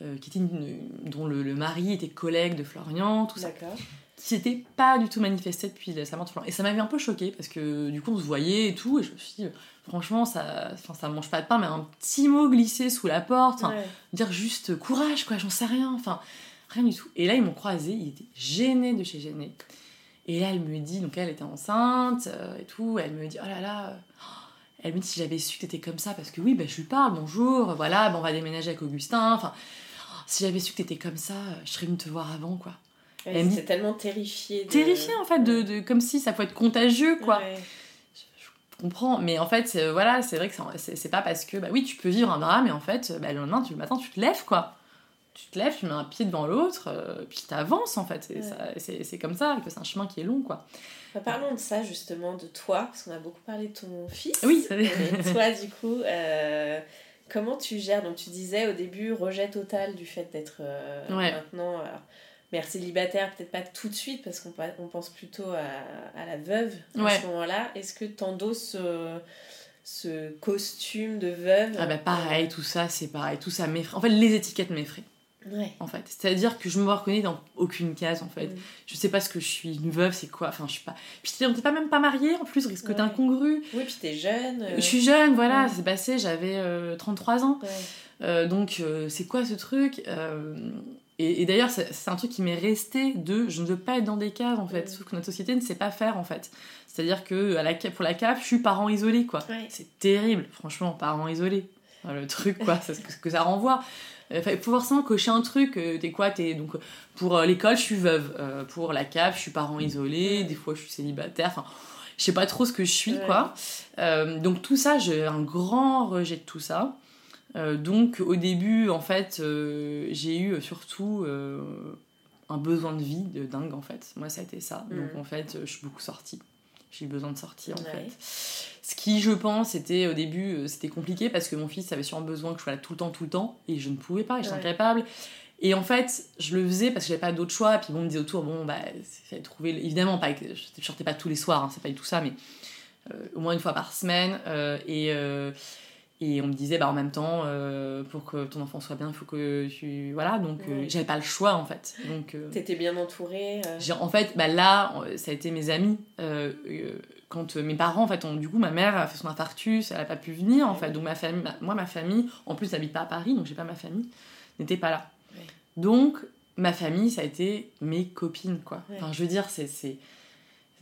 euh, qui était une- dont le, le mari était collègue de Florian, tout ça qui s'était pas du tout manifesté depuis la- sa mort de Florian. Et ça m'avait un peu choqué parce que du coup on se voyait et tout, et je me suis dit, franchement, ça, ça mange pas de pain, mais un petit mot glissé sous la porte, Ouais. dire juste courage, quoi, j'en sais rien, enfin, rien du tout. Et là, ils m'ont croisé, ils étaient gênés de chez gênés. Et là, elle me dit, donc elle était enceinte euh, et tout, elle me dit, oh là là, euh, elle me dit si j'avais su que t'étais comme ça, parce que oui, bah, je lui parle, bonjour, voilà, bah, on va déménager avec Augustin, enfin, si j'avais su que t'étais comme ça, euh, je serais venue te voir avant, quoi. Ouais, Elle me tellement terrifié. De... Terrifiée en fait, de, de- comme si ça pouvait être contagieux, quoi. Ouais. Je comprends, mais en fait, c'est- voilà, c'est vrai que c'est pas parce que, bah oui, tu peux vivre un drame, et en fait, bah, le lendemain, tu, le matin, tu te lèves, quoi. Tu te lèves, tu mets un pied devant l'autre, euh, puis t'avances, en fait. Et Ouais. C'est comme ça, que c'est un chemin qui est long, quoi. Bah, parlons de ça justement, de toi, parce qu'on a beaucoup parlé de ton fils. Oui. Mais toi, du coup, euh, comment tu gères? Donc, tu disais au début rejet total du fait d'être euh, Ouais. maintenant alors, mère célibataire, peut-être pas tout de suite, parce qu'on on pense plutôt à, à la veuve à Ouais. ce moment-là. Est-ce que tu endosses ce, ce costume de veuve? Ah bah pareil, tout ça, c'est pareil, tout ça m'effraie. En fait, les étiquettes m'effraient, Ouais. en fait. C'est-à-dire que je me reconnais dans aucune case, en fait. Mm. Je sais pas ce que je suis, une veuve, c'est quoi, enfin, je suis pas... Puis n'était pas même pas mariés, en plus, risque Ouais. d'incongru. Oui, puis t'es jeune. euh, Je suis jeune, voilà, c'est passé, j'avais euh, 33 ans. ouais. Euh, donc, euh, c'est quoi ce truc Euh, Et, et d'ailleurs, c'est un truc qui m'est resté de je ne veux pas être dans des cases en fait. Mm. Sauf que notre société ne sait pas faire en fait. C'est-à-dire que à la, ca- pour la CAF, je suis parent isolé quoi. C'est terrible, franchement, parent isolé. Enfin, Le truc quoi, c'est ce que ça renvoie. Euh, Il faut forcément cocher un truc. euh, T'es quoi T'es donc pour euh, l'école, je suis veuve. Pour la CAF, je suis parent isolé. Des fois, je suis célibataire. Enfin, je sais pas trop ce que je suis Ouais. quoi. Euh, donc tout ça, j'ai un grand rejet de tout ça. Euh, donc au début, en fait, euh, j'ai eu surtout un besoin de vie de dingue, en fait. Moi, ça a été ça. Donc en fait, je suis beaucoup sortie. J'ai eu besoin de sortir, en Ouais. fait. Ce qui, je pense, était au début, euh, c'était compliqué parce que mon fils avait sûrement besoin que je sois là tout le temps, tout le temps, et je ne pouvais pas, j'étais Ouais. incapable. Et en fait, je le faisais parce que j'avais pas d'autre choix. Puis bon, on me disait autour, bon, bah, fallait trouver. Évidemment, pas, je sortais pas tous les soirs, hein, c'est pas du tout ça, mais euh, au moins une fois par semaine. euh, et, euh, et on me disait, bah, en même temps, euh, pour que ton enfant soit bien, il faut que tu. Voilà, donc euh, Ouais. j'avais pas le choix en fait. Donc. euh, T'étais bien entourée. euh, en fait, bah là, ça a été mes amis. Quand mes parents, en fait, ont, du coup, ma mère a fait son infarctus, elle a pas pu venir, en fait. Donc, ma famille, ma- moi, ma famille, en plus, n'habite pas à Paris, donc j'ai pas ma famille, n'était pas là. Ouais. Donc, ma famille, ça a été mes copines, quoi. Enfin, je veux dire, c'est. c'est-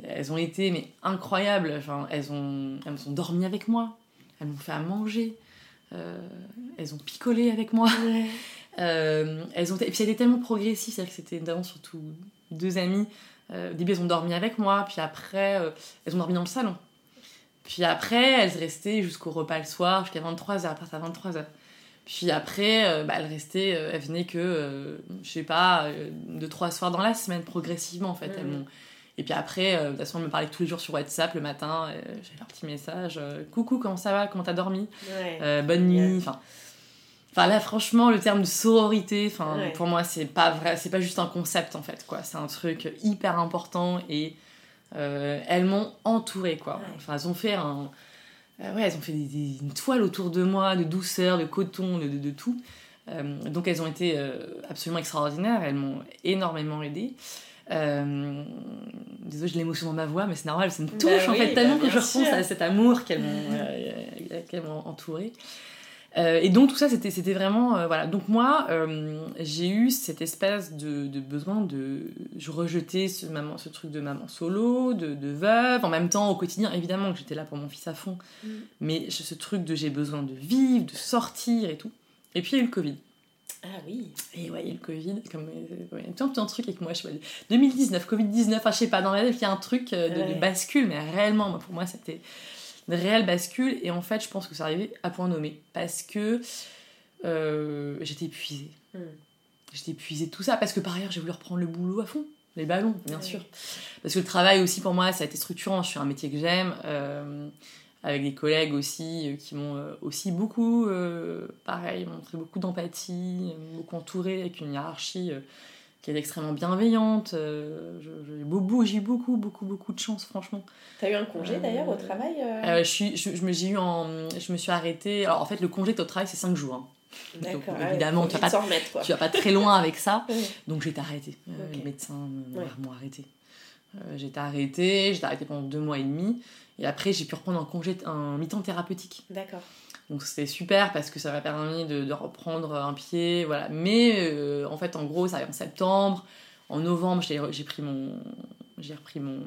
Elles ont été mais incroyables. Enfin, elles ont, elles ont dormi avec moi. Elles m'ont fait à manger. Euh, elles ont picolé avec moi. Ouais. Euh, elles ont et puis c'était tellement progressif, c'est-à-dire que c'était notamment surtout deux amies. au début, elles ont dormi avec moi, puis après, elles ont dormi dans le salon. Puis après, elles restaient jusqu'au repas le soir, jusqu'à 23h, à partir de 23h. Puis après, bah, elles restaient, elles venaient que, je sais pas, deux, trois soirs dans la semaine, progressivement en fait. Elles m'ont et puis après, euh, de toute façon, elle me parlait tous les jours sur WhatsApp le matin. Euh, J'avais un petit message euh, Coucou, comment ça va Comment t'as dormi Bonne nuit. Enfin, enfin, là, franchement, le terme de sororité, enfin, pour moi, c'est pas vrai. C'est pas juste un concept en fait, quoi. C'est un truc hyper important et elles m'ont entourée, quoi. Enfin, elles ont fait un. ouais, elles ont fait une toile autour de moi, de douceur, de coton, de, de, de tout. donc elles ont été absolument extraordinaires, elles m'ont énormément aidée. Euh, désolé, j'ai l'émotion dans ma voix, mais c'est normal, ça me bah touche en fait tellement bah que je repense à cet amour qu'elles m'ont euh, entouré. Euh, et donc tout ça, c'était vraiment... Euh, voilà. Donc moi, j'ai eu cette espèce de, de, besoin de... Je rejetais ce, maman, ce truc de maman solo, de, de veuve, en même temps au quotidien, évidemment que j'étais là pour mon fils à fond, mm. mais ce truc de j'ai besoin de vivre, de sortir et tout. Et puis il y a eu le Covid. Ah oui. Et ouais, le Covid, comme euh, ouais, un, un truc avec moi, je sais pas, 2019, Covid-19, enfin je sais pas, dans la il y a un truc euh, de, bascule, mais réellement, pour moi, c'était une réelle bascule, et en fait, je pense que ça arrivait à point nommé, parce que euh, j'étais épuisée. Hmm. J'étais épuisée de tout ça, parce que par ailleurs, j'ai voulu reprendre le boulot à fond, les ballons, bien sûr. Parce que le travail aussi, pour moi, ça a été structurant, je suis un métier que j'aime avec des collègues aussi euh, qui m'ont euh, aussi beaucoup, euh, pareil, montré beaucoup d'empathie, beaucoup entouré avec une hiérarchie qui est extrêmement bienveillante. j'ai beaucoup, beaucoup, beaucoup, beaucoup de chance, franchement. T'as eu un congé d'ailleurs au travail je, suis, je, eu en, je me suis arrêtée. Alors en fait, le congé au travail, c'est 5 jours. Hein. Donc, évidemment, tu vas, pas, tu vas pas très loin avec ça. Donc j'ai été arrêtée. les médecins m'ont arrêté. J'étais arrêtée, j'étais arrêtée pendant deux mois et demi. Et après, j'ai pu reprendre un congé, un mi-temps thérapeutique. D'accord. Donc c'était super parce que ça m'a permis de, reprendre un pied, voilà. Mais euh, en fait, en gros, ça arrive en septembre. En novembre, j'ai pris mon, j'ai repris mon,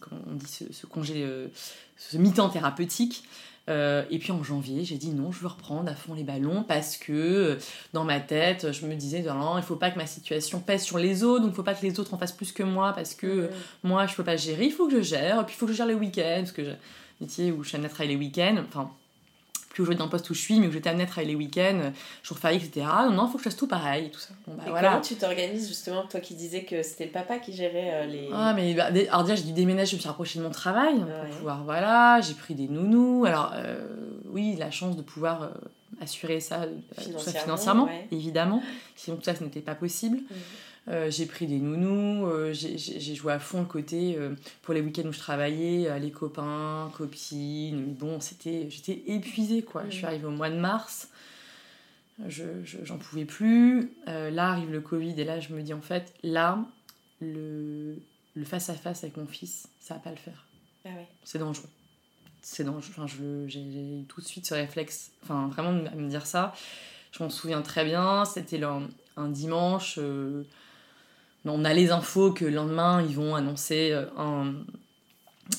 comment on dit, ce, congé, euh, ce mi-temps thérapeutique. Euh, et puis en janvier, j'ai dit non, je veux reprendre à fond les ballons parce que euh, dans ma tête, je me disais non, il faut pas que ma situation pèse sur les autres, donc il faut pas que les autres en fassent plus que moi parce que moi je peux pas gérer, il faut que je gère, puis il faut que je gère les week-ends, parce que j'ai métier où je suis amenée à travailler les week-ends, enfin plus aujourd'hui dans le poste où je suis, mais où j'étais amenée à travailler les week-ends, jour férié, etc. Non, non, il faut que je fasse tout pareil, tout ça. Bah, voilà. comment tu t'organises justement, toi qui disais que c'était le papa qui gérait euh, les... Ah, mais bah, alors déjà, j'ai dû déménager, je me suis rapprochée de mon travail pour pouvoir, voilà, j'ai pris des nounous. Alors, euh, oui, la chance de pouvoir euh, assurer ça, financièrement, financièrement évidemment. Sinon, tout ça, ce n'était pas possible. Mmh. Euh, j'ai pris des nounous, euh, j'ai joué à fond le côté euh, pour les week-ends où je travaillais, les copains, copines. Bon, c'était, j'étais épuisée quoi. Je suis arrivée au mois de mars, je, j'en pouvais plus. là arrive le Covid et là je me dis en fait, là, le, le face-à-face avec mon fils, ça va pas le faire. Ah ouais. C'est dangereux. C'est dangereux. Enfin, j'ai eu tout de suite ce réflexe, enfin vraiment à me dire ça. Je m'en souviens très bien, c'était un, un dimanche on a les infos que le lendemain, ils vont annoncer euh,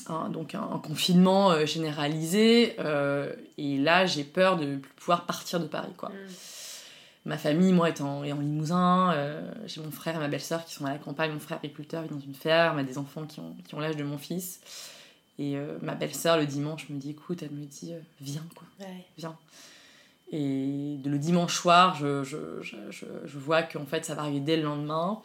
un, donc un, confinement euh, généralisé. Euh, et là, j'ai peur de pouvoir partir de Paris. quoi. Mm. Ma famille, moi, est en, en Limousin. j'ai mon frère et ma belle-sœur qui sont à la campagne. Mon frère agriculteur vit dans une ferme, a des enfants qui ont, qui ont l'âge de mon fils. Et ma belle-sœur, le dimanche, me dit écoute, elle me dit viens, quoi. Viens. Et le dimanche soir, je, je, je, je vois qu'en fait, ça va arriver dès le lendemain.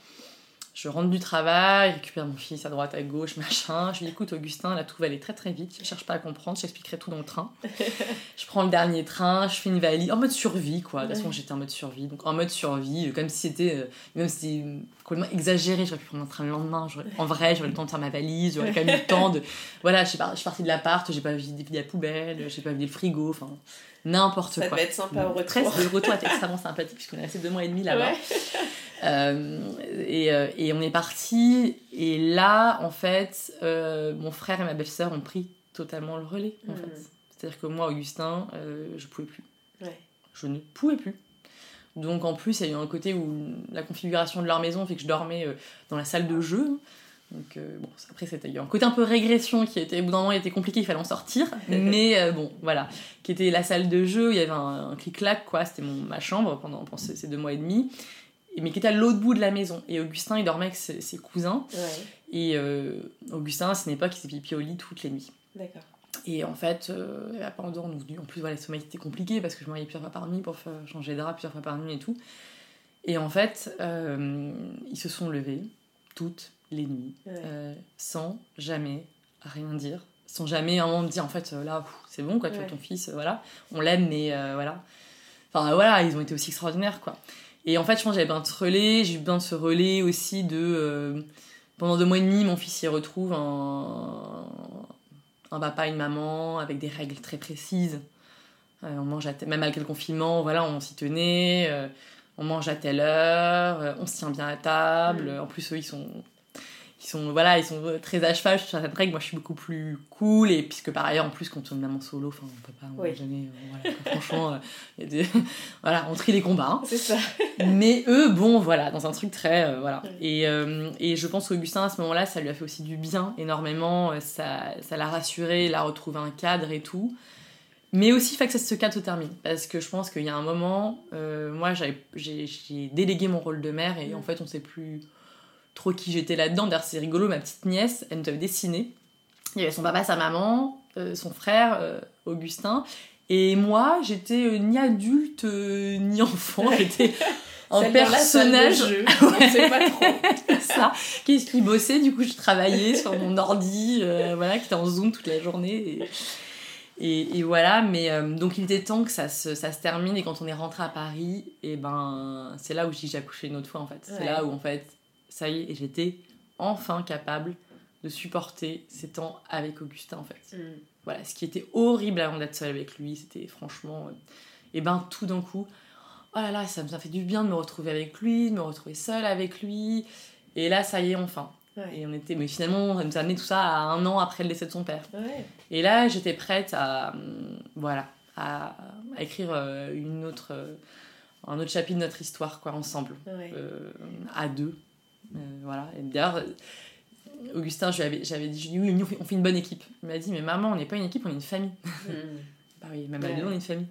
Je rentre du travail, récupère mon fils à droite, à gauche, machin. Je lui dis écoute, Augustin, là tout va aller très très vite. Je cherche pas à comprendre, je t'expliquerai tout dans le train. je prends le dernier train, je fais une valise, en mode survie quoi. De toute façon, j'étais en mode survie. Donc en mode survie, euh, comme si c'était. Euh, même si c'était complètement exagéré, j'aurais pu prendre un train le lendemain. En vrai, j'aurais le temps de faire ma valise, j'aurais quand même eu le temps de. Voilà, je suis partie de l'appart, j'ai pas vidé la poubelle, j'ai pas vidé le frigo, enfin n'importe quoi. Ça devait être sympa au retour. le retour était extrêmement sympathique puisqu'on est resté deux mois et demi là-bas. Euh, et, euh, et, on est parti et là en fait euh, mon frère et ma belle-sœur ont pris totalement le relais en fait. Hmm. C'est-à-dire que moi Augustin je pouvais plus. Je ne pouvais plus. Donc en plus il y a eu un côté où la configuration de leur maison fait que je dormais dans la salle de jeu. Donc bon, après c'était il y a un côté un peu régression qui était au bout d'un moment il était compliqué, il fallait en sortir. mais bon, voilà, qui était la salle de jeu, il y avait un, clic-clac quoi, c'était ma chambre pendant, pendant, ces deux mois et demi. Mais qui était à l'autre bout de la maison. Et Augustin, il dormait avec ses, ses cousins. Ouais, Et euh, Augustin, à cette époque, il s'est pipi au lit toutes les nuits. d'accord. Et en fait, euh, pendant, donc, en plus, voilà, le sommeil était compliqué parce que je me réveillais plusieurs fois par nuit pour faire changer de drap plusieurs fois par nuit et tout. Et en fait, euh, ils se sont levés toutes les nuits Ouais. euh, sans jamais rien dire, sans jamais un moment me dire en fait là c'est bon quoi, tu vois Ouais. ton fils, voilà, on l'aime mais voilà. Enfin voilà, ils ont été aussi extraordinaires quoi. Et en fait, je pense que j'avais besoin de ce relais, j'ai eu besoin de ce relais aussi de. euh, pendant deux mois et demi, mon fils y retrouve un, un papa et une maman avec des règles très précises. Euh, on mange à même malgré le confinement, voilà, on s'y tenait. euh, on mange à telle heure, on se tient bien à table. Mm. En plus, eux, ils sont, ils sont, voilà, ils sont très à cheval sur certaines règles. Moi, je suis beaucoup plus cool. Et puisque par ailleurs, en plus, quand on est maman solo, enfin, on peut pas, on Oui. jamais, euh, voilà, franchement, euh, des- voilà, on trie les combats. hein. C'est ça. Mais eux, bon, voilà, dans un truc très. euh, voilà. Et, euh, et je pense qu'Augustin, à ce moment-là, ça lui a fait aussi du bien énormément. Ça ça l'a rassuré, il a retrouvé un cadre et tout. Mais aussi, il fait que ce cadre se termine. Parce que je pense qu'il y a un moment, moi, j'ai délégué mon rôle de mère et Mm. en fait, on sait plus trop qui j'étais là-dedans. D'ailleurs, c'est rigolo, ma petite nièce, elle nous avait dessiné. Il y avait son papa, sa maman, euh, son frère, euh, Augustin. Et moi, j'étais euh, ni adulte, ni enfant. J'étais un personnage. On sait pas trop. ça. Qu'est-ce qui bossait? Du coup, je travaillais sur mon ordi, voilà, qui était en Zoom toute la journée. Et, et, et voilà, mais euh, donc il était temps que ça se, ça se termine. Et quand on est rentré à Paris, et ben, c'est là où j'ai j'ai accouché une autre fois en fait. C'est Ouais. là où en fait, ça y est, et j'étais enfin capable de supporter ces temps avec Augustin en fait. Mm. Voilà, ce qui était horrible avant d'être seule avec lui, c'était franchement. euh, et ben tout d'un coup, oh là là, ça a fait du bien de me retrouver avec lui, de me retrouver seule avec lui. Et là, ça y est, enfin. Ouais. Et on était, mais finalement, ça nous a amené tout ça à un an après le décès de son père. Ouais. Et là, j'étais prête à, hum, voilà, à, à écrire euh, une autre, euh, un autre chapitre de notre histoire, quoi, ensemble, Ouais. euh, à deux. Euh, voilà. Et d'ailleurs, euh, Augustin, j'avais dit, oui, on fait- une bonne équipe. Il m'a dit, mais maman, on n'est pas une équipe, on est une famille. Mm. Bah oui, même à Ouais. deux, on est une famille.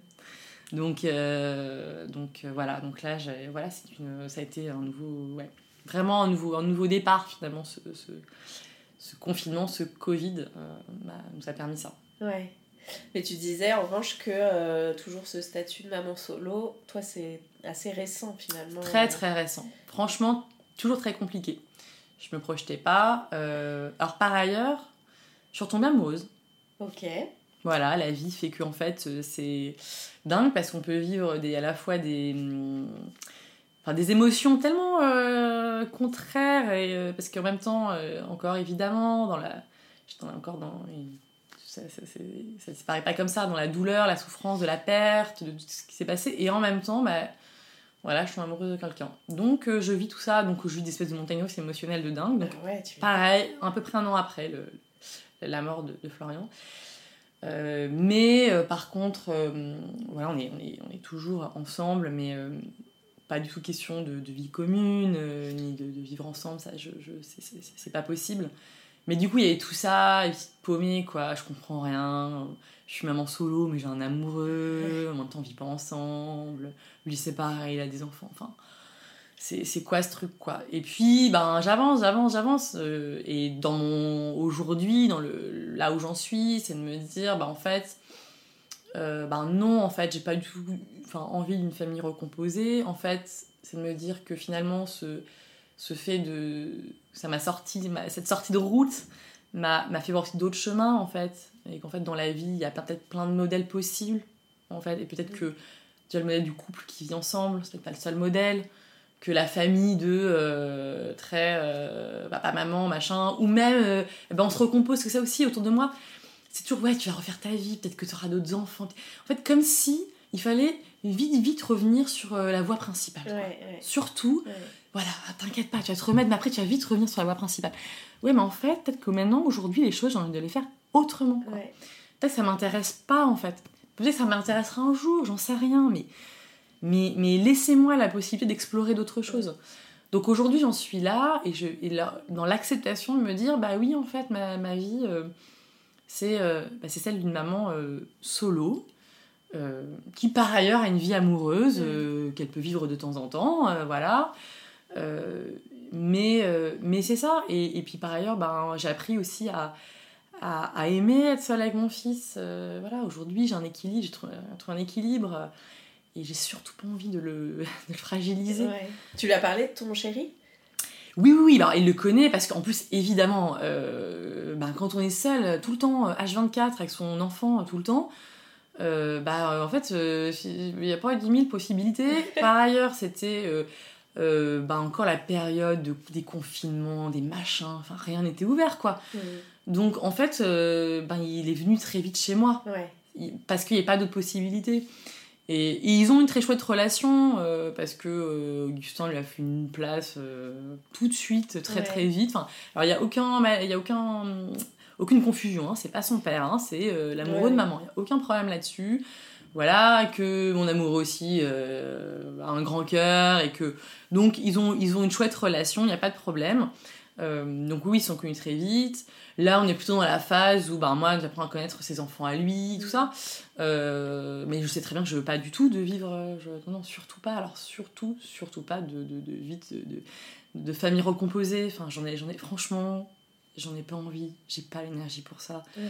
Donc, euh, donc euh, voilà, donc là, voilà, c'est une, ça a été un nouveau, ouais, vraiment un nouveau, un nouveau départ finalement, ce, ce, ce confinement, ce Covid euh, bah, nous a permis ça. Ouais. Mais tu disais en revanche que toujours ce statut de maman solo, toi c'est assez récent finalement. Très très récent. Franchement, toujours très compliqué. Je me projetais pas. euh, Alors par ailleurs, je suis retombée amoureuse. Ok. Voilà, la vie fait que en fait euh, c'est dingue parce qu'on peut vivre des, à la fois des, hum, enfin, des émotions tellement euh, contraires et euh, parce qu'en même temps euh, encore évidemment dans la j'étais encore dans une- ça, ça, c'est- ça se paraît pas comme ça dans la douleur, la souffrance de la perte, de tout ce qui s'est passé et en même temps bah voilà je suis amoureuse de quelqu'un donc euh, je vis tout ça donc je vis des espèces de montagnes russes émotionnelles de dingue donc Ah ouais, tu Pareil, à peu près un an après le, la mort de, de Florian. Euh, mais euh, par contre, voilà, on est, on, est, on est toujours ensemble, mais pas du tout question de, de vie commune, ni de, de vivre ensemble, ça, je, je, c'est pas possible. Mais du coup, il y avait tout ça, petite paumée, quoi, je comprends rien. Je suis maman solo, mais j'ai un amoureux, en même temps, on vit pas ensemble. Lui, c'est pareil, il a des enfants, enfin c'est quoi ce truc quoi? Et puis ben j'avance j'avance j'avance. Euh, et dans mon aujourd'hui dans le là où j'en suis c'est de me dire bah en fait euh, ben non en fait j'ai pas du tout enfin envie d'une famille recomposée. En fait c'est de me dire que finalement ce ce fait de ça m'a sorti ma- cette sortie de route m'a m'a fait voir aussi d'autres chemins en fait et qu'en fait dans la vie il y a peut-être plein de modèles possibles en fait et peut-être que déjà le modèle du couple qui vit ensemble c'est peut-être pas le seul modèle que la famille de euh, très euh, papa maman machin ou même euh, eh ben on se recompose que ça aussi autour de moi c'est toujours ouais tu vas refaire ta vie peut-être que tu auras d'autres enfants en fait comme si il fallait vite vite revenir sur euh, la voie principale quoi. Ouais, ouais. surtout ouais. Voilà t'inquiète pas tu vas te remettre mais après tu vas vite revenir sur la voie principale ouais mais en fait peut-être que maintenant aujourd'hui les choses j'ai envie de les faire autrement. Ouais. Peut-être que ça m'intéresse pas en fait. Peut-être que ça m'intéressera un jour, j'en sais rien, mais, mais, mais laissez-moi la possibilité d'explorer d'autres choses. Donc aujourd'hui j'en suis là et, je, et là, dans l'acceptation de me dire bah oui en fait ma, ma vie euh, c'est euh, bah, c'est celle d'une maman euh, solo qui par ailleurs a une vie amoureuse Mm. qu'elle peut vivre de temps en temps, voilà. Euh, mais mais c'est ça. Et, et puis par ailleurs, ben, j'ai appris aussi à, à, à aimer être seule avec mon fils. Euh, voilà, aujourd'hui j'ai un équilibre, j'ai trouvé, un équilibre. euh, et j'ai surtout pas envie de le, de le fragiliser. Ouais. Tu lui as parlé de ton chéri? Oui, oui, oui, alors il le connaît parce qu'en plus, évidemment, euh, ben, quand on est seul tout le temps, euh, H24 avec son enfant tout le temps, euh, bah, euh, en fait, euh, il n'y a pas 10 000 possibilités. Par ailleurs, c'était euh, bah, encore la période de- des confinements, des machins, enfin rien n'était ouvert quoi. Donc en fait, euh, ben, il est venu très vite chez moi Ouais. il- parce qu'il n'y a pas d'autres possibilités. Et, et ils ont une très chouette relation euh, parce que euh, Augustin lui a fait une place euh, tout de suite, très Ouais. très vite. Enfin, alors il n'y a, aucun, y a aucun, aucune confusion, hein, c'est pas son père, hein, c'est l'amoureux Ouais. de maman. Il n'y a aucun problème là-dessus. Voilà, que mon amoureux aussi euh, a un grand cœur et que. Donc ils ont, ils ont une chouette relation, il n'y a pas de problème. Euh, donc oui, ils sont connus très vite. Là, on est plutôt dans la phase où ben, moi, j'apprends à connaître ses enfants à lui, tout ça. Euh, mais je sais très bien que je veux pas du tout de vivre. non, surtout pas. Alors, surtout, surtout pas de, de, de, de, de famille recomposée. Enfin, j'en ai, j'en ai, franchement, j'en ai pas envie. J'ai pas l'énergie pour ça. Ouais.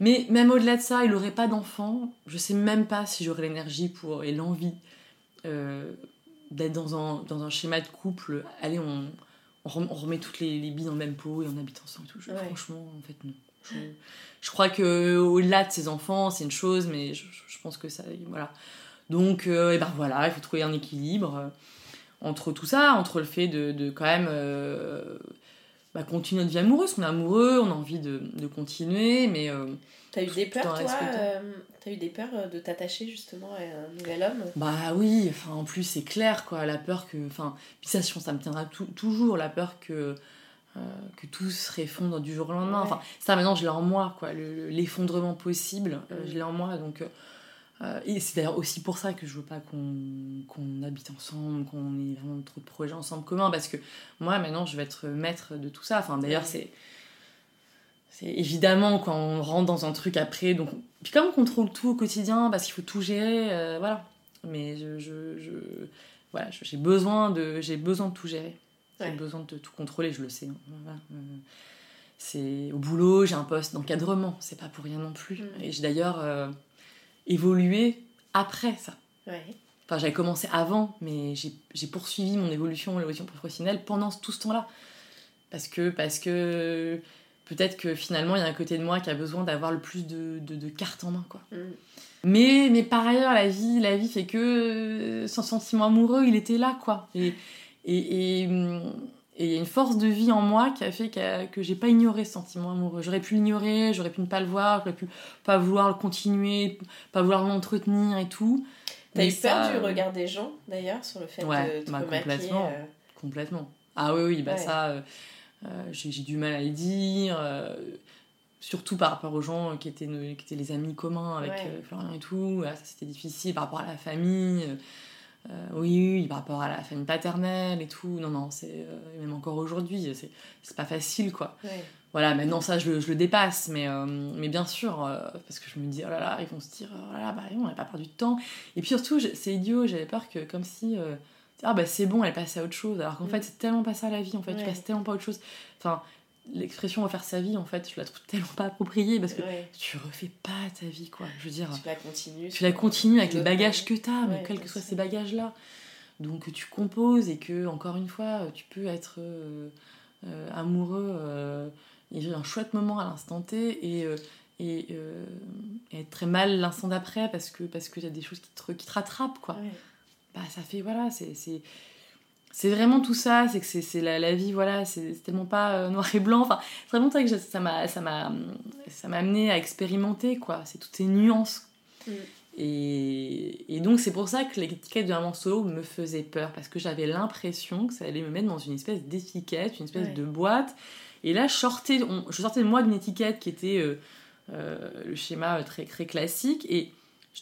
Mais même au-delà de ça, il aurait pas d'enfant. Je sais même pas si j'aurais l'énergie pour et l'envie euh, d'être dans un, dans un schéma de couple. Allez, on, on rem- on remet toutes les, les billes dans le même pot et on habite ensemble tout. Je- Ouais. Franchement, en fait, non. Je, je crois que au-delà de ses enfants, c'est une chose, mais je, je- pense que ça. Voilà. Donc, euh, et ben voilà, il faut trouver un équilibre euh, entre tout ça, entre le fait de, de quand même euh, bah, continuer notre vie amoureuse. On est amoureux, on a envie de, de continuer, mais. euh, T'as eu des peurs, toi respectant. euh, T'as eu des peurs euh, de t'attacher justement à un nouvel homme? Bah oui, enfin en plus c'est clair quoi, la peur que, enfin, puis ça ça me tiendra tou- toujours la peur que euh, que tout se réfondre du jour au lendemain. Ouais. Enfin ça maintenant je l'ai en moi quoi, le- le- l'effondrement possible, euh, je l'ai en moi donc. Euh, et c'est d'ailleurs aussi pour ça que je veux pas qu'on qu'on habite ensemble, qu'on ait vraiment trop de projets ensemble communs, parce que moi maintenant je vais être maître de tout ça. Enfin d'ailleurs c'est c'est évidemment quand on rentre dans un truc après, donc puis comme on contrôle tout au quotidien parce qu'il faut tout gérer, euh, voilà. Mais je, je, je- voilà, j'ai besoin de besoin de tout gérer. J'ai Ouais. besoin de tout contrôler, je le sais. hein. Voilà. C'est au boulot, j'ai un poste d'encadrement, c'est pas pour rien non plus. Mm. Et d'ailleurs euh, évolué après ça. Ouais. Enfin, j'avais commencé avant, mais j'ai poursuivi mon évolution, l'évolution professionnelle pendant tout ce temps-là. Parce que, parce que peut-être que finalement, il y a un côté de moi qui a besoin d'avoir le plus de, de, de cartes en main, quoi. Mm. Mais, mais par ailleurs, la vie, la vie fait que euh, son sentiment amoureux, il était là, quoi. Et et et, hum, et il y a une force de vie en moi qui a fait qu'a- que j'ai pas ignoré ce sentiment amoureux. J'aurais pu l'ignorer, j'aurais pu ne pas le voir, j'aurais pu pas vouloir le continuer, pas vouloir l'entretenir et tout. T'as eu peur ça, du euh, regard des gens d'ailleurs sur le fait Ouais, de te bah, complètement. euh, Complètement. Ah oui, oui, bah Ouais. ça, euh, euh, j'ai du mal à le dire. euh, surtout par rapport aux gens qui étaient, qui étaient les amis communs avec Ouais. Florian et tout. Ah, ça, c'était difficile par rapport à la famille. Euh, oui, oui, par rapport à la famille paternelle et tout. Non, non, c'est. euh, même encore aujourd'hui, c'est c'est pas facile, quoi. ouais. Voilà, maintenant ça, je, le- je le dépasse, mais, euh, mais bien sûr, parce que je me dis, oh là là, ils vont se dire, oh là là, bah on n'a pas perdu de temps. Et puis surtout, c'est idiot, j'avais peur que, comme si, ah bah c'est bon, elle passe à autre chose, alors qu'en Mm. fait, c'est tellement pas ça la vie, en fait, tu passes tellement pas à autre chose. Enfin, l'expression refaire sa vie, en fait, je la trouve tellement pas appropriée, parce que Ouais. tu refais pas ta vie, quoi. Je veux dire, Tu la continues. tu la continues avec les le- bagages que tu as, mais quels que soient ces bagages-là. Donc tu composes et que, encore une fois, tu peux être euh, euh, amoureux euh, et vivre un chouette moment à l'instant T et, et, et être très mal l'instant d'après parce que parce qu'il y a des choses qui te, qui te rattrapent, quoi. Ouais. Bah ça fait, voilà, c'est... c'est- vraiment tout ça, c'est que c'est la, la vie, voilà, c'est tellement pas euh, noir et blanc. Enfin, c'est vraiment ça que je- ça m'a ça m'a amené à expérimenter, quoi. C'est toutes ces nuances. Mm. Et, et donc c'est pour ça que l'étiquette de maman solo me faisait peur parce que j'avais l'impression que ça allait me mettre dans une espèce d'étiquette, une espèce Ouais. de boîte. Et là, je sortais, on- je sortais de moi d'une étiquette qui était euh, euh, le schéma très, très classique. Et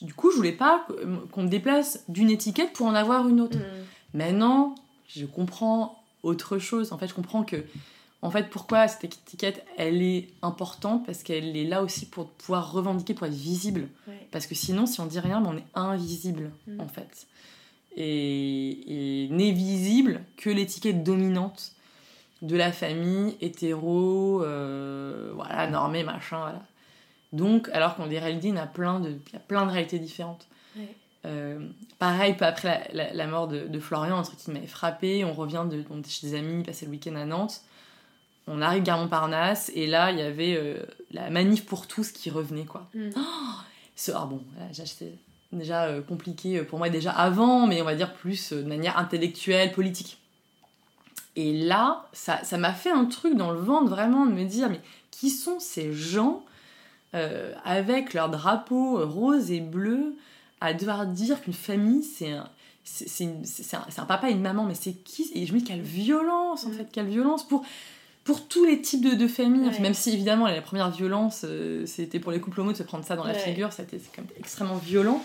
du coup, je voulais pas qu'on me déplace d'une étiquette pour en avoir une autre. Mm. Maintenant, je comprends autre chose. En fait, je comprends que, en fait, pourquoi cette étiquette, elle est importante parce qu'elle est là aussi pour pouvoir revendiquer, pour être visible. Ouais. Parce que sinon, si on dit rien, ben, on est invisible, Mm. en fait. Et, et n'est visible que l'étiquette dominante de la famille hétéro, euh, voilà, normée, machin, voilà. Donc, alors qu'en réalité, il y a plein de, il y a plein de réalités différentes. Ouais. Euh, pareil, peu après la, la- la mort de, de Florian, un truc qui m'avait frappé, on revient de, chez des amis, passer le week-end à Nantes, on arrive gare Montparnasse, et là, il y avait euh, la manif pour tous qui revenait, quoi. Mm. Ce- ah bon, là, déjà, euh, compliqué pour moi déjà avant, mais on va dire plus de manière intellectuelle, politique. Et là, ça ça m'a fait un truc dans le ventre vraiment de me dire, mais qui sont ces gens avec leur drapeau rose et bleu à devoir dire qu'une famille, c'est un, c'est un, papa et une maman, mais c'est qui? Et je me dis, quelle violence, en Mm. fait, quelle violence pour, pour tous les types de, de familles. Ouais. Même si, évidemment, la première violence, euh, c'était pour les couples homo de se prendre ça dans la figure, c'était quand même extrêmement violent.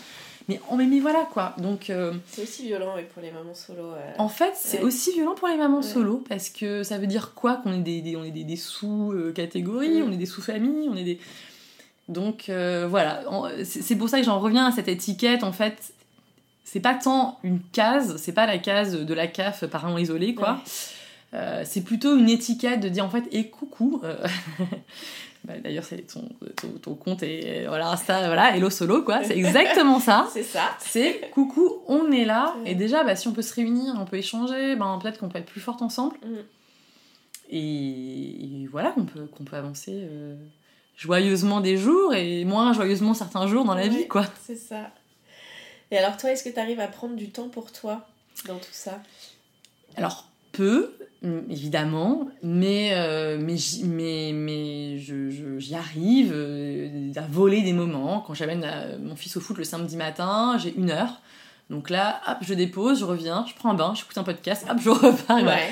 Mais, oh, mais, mais voilà, quoi. Donc, euh, C'est aussi violent oui, pour les mamans solo. euh. en fait, c'est Ouais. aussi violent pour les mamans Ouais. solo, parce que ça veut dire quoi Qu'on est des, des- on est des, sous-catégories, Mm. on est des sous-familles, on est des... Donc euh, voilà, c'est pour ça que j'en reviens à cette étiquette, en fait, c'est pas tant une case, c'est pas la case de la CAF parent isolé, quoi. Ouais. Euh, c'est plutôt une étiquette de dire en fait, et coucou, euh, bah, d'ailleurs c'est ton, ton, ton compte et voilà, Insta, voilà, Hello Solo, quoi, c'est exactement ça. C'est ça. C'est coucou, on est là. Ouais. Et déjà, bah, si on peut se réunir, on peut échanger, ben, peut-être qu'on peut être plus forte ensemble. Mm. Et, et voilà, qu'on peut, qu'on peut avancer joyeusement des jours et moins joyeusement certains jours dans la Ouais. vie, quoi. C'est ça. Et alors toi, est-ce que tu arrives à prendre du temps pour toi dans tout ça? Alors, peu, mm, évidemment, mais, euh, mais, j'y- mais, mais je, je- j'y arrive euh, à voler des moments. Quand j'amène euh, mon fils au foot le samedi matin, j'ai une heure. Donc là, hop, je dépose, je reviens, je prends un bain, j'écoute un podcast, hop, je repars. Ouais.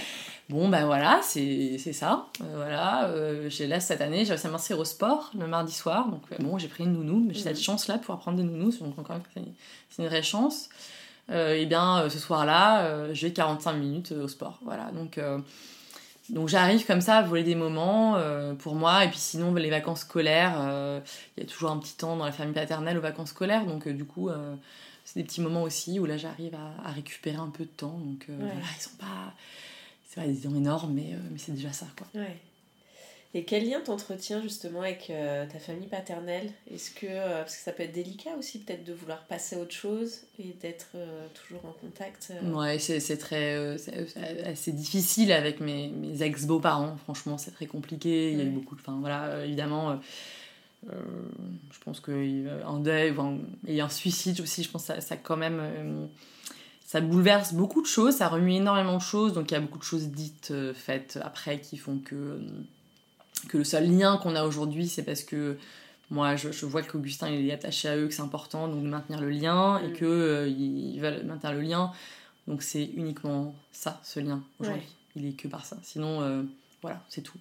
Bon, ben voilà, c'est ça. Euh, voilà, euh, j'ai là cette année, j'ai réussi à m'inscrire au sport le mardi soir. Donc, euh, bon, j'ai pris une nounou, mais j'ai cette Mhm. chance-là de pouvoir prendre des nounous. Donc, encore une fois, c'est une vraie chance. Et bien, euh, ce soir-là, j'ai 45 minutes au sport. Voilà, donc. donc j'arrive comme ça à voler des moments euh, pour moi et puis sinon les vacances scolaires euh, il y a toujours un petit temps dans la famille paternelle aux vacances scolaires donc euh, du coup c'est des petits moments aussi où là j'arrive à, à récupérer un peu de temps donc Ouais. voilà ils sont pas c'est pas des temps énormes mais, euh, mais c'est déjà ça quoi Ouais. Et quel lien t'entretiens justement avec euh, ta famille paternelle? Est-ce que, euh, parce que ça peut être délicat aussi peut-être de vouloir passer à autre chose et d'être euh, toujours en contact Ouais, c'est c'est très assez difficile avec mes, mes ex-beaux-parents. Franchement, c'est très compliqué. Il y a eu beaucoup de. Enfin, voilà, évidemment, je pense qu'un deuil ou un- et un suicide aussi, je pense que ça, ça quand même. Ça bouleverse beaucoup de choses, ça remue énormément de choses. Donc, il y a beaucoup de choses dites, euh, faites après qui font que, euh, que le seul lien qu'on a aujourd'hui, c'est parce que. Moi, je, je vois qu'Augustin il est attaché à eux, que c'est important donc de maintenir le lien et Mm. que euh, ils veulent maintenir le lien. Donc c'est uniquement ça, ce lien aujourd'hui. Ouais. Il est que par ça. Sinon, euh, voilà, c'est tout.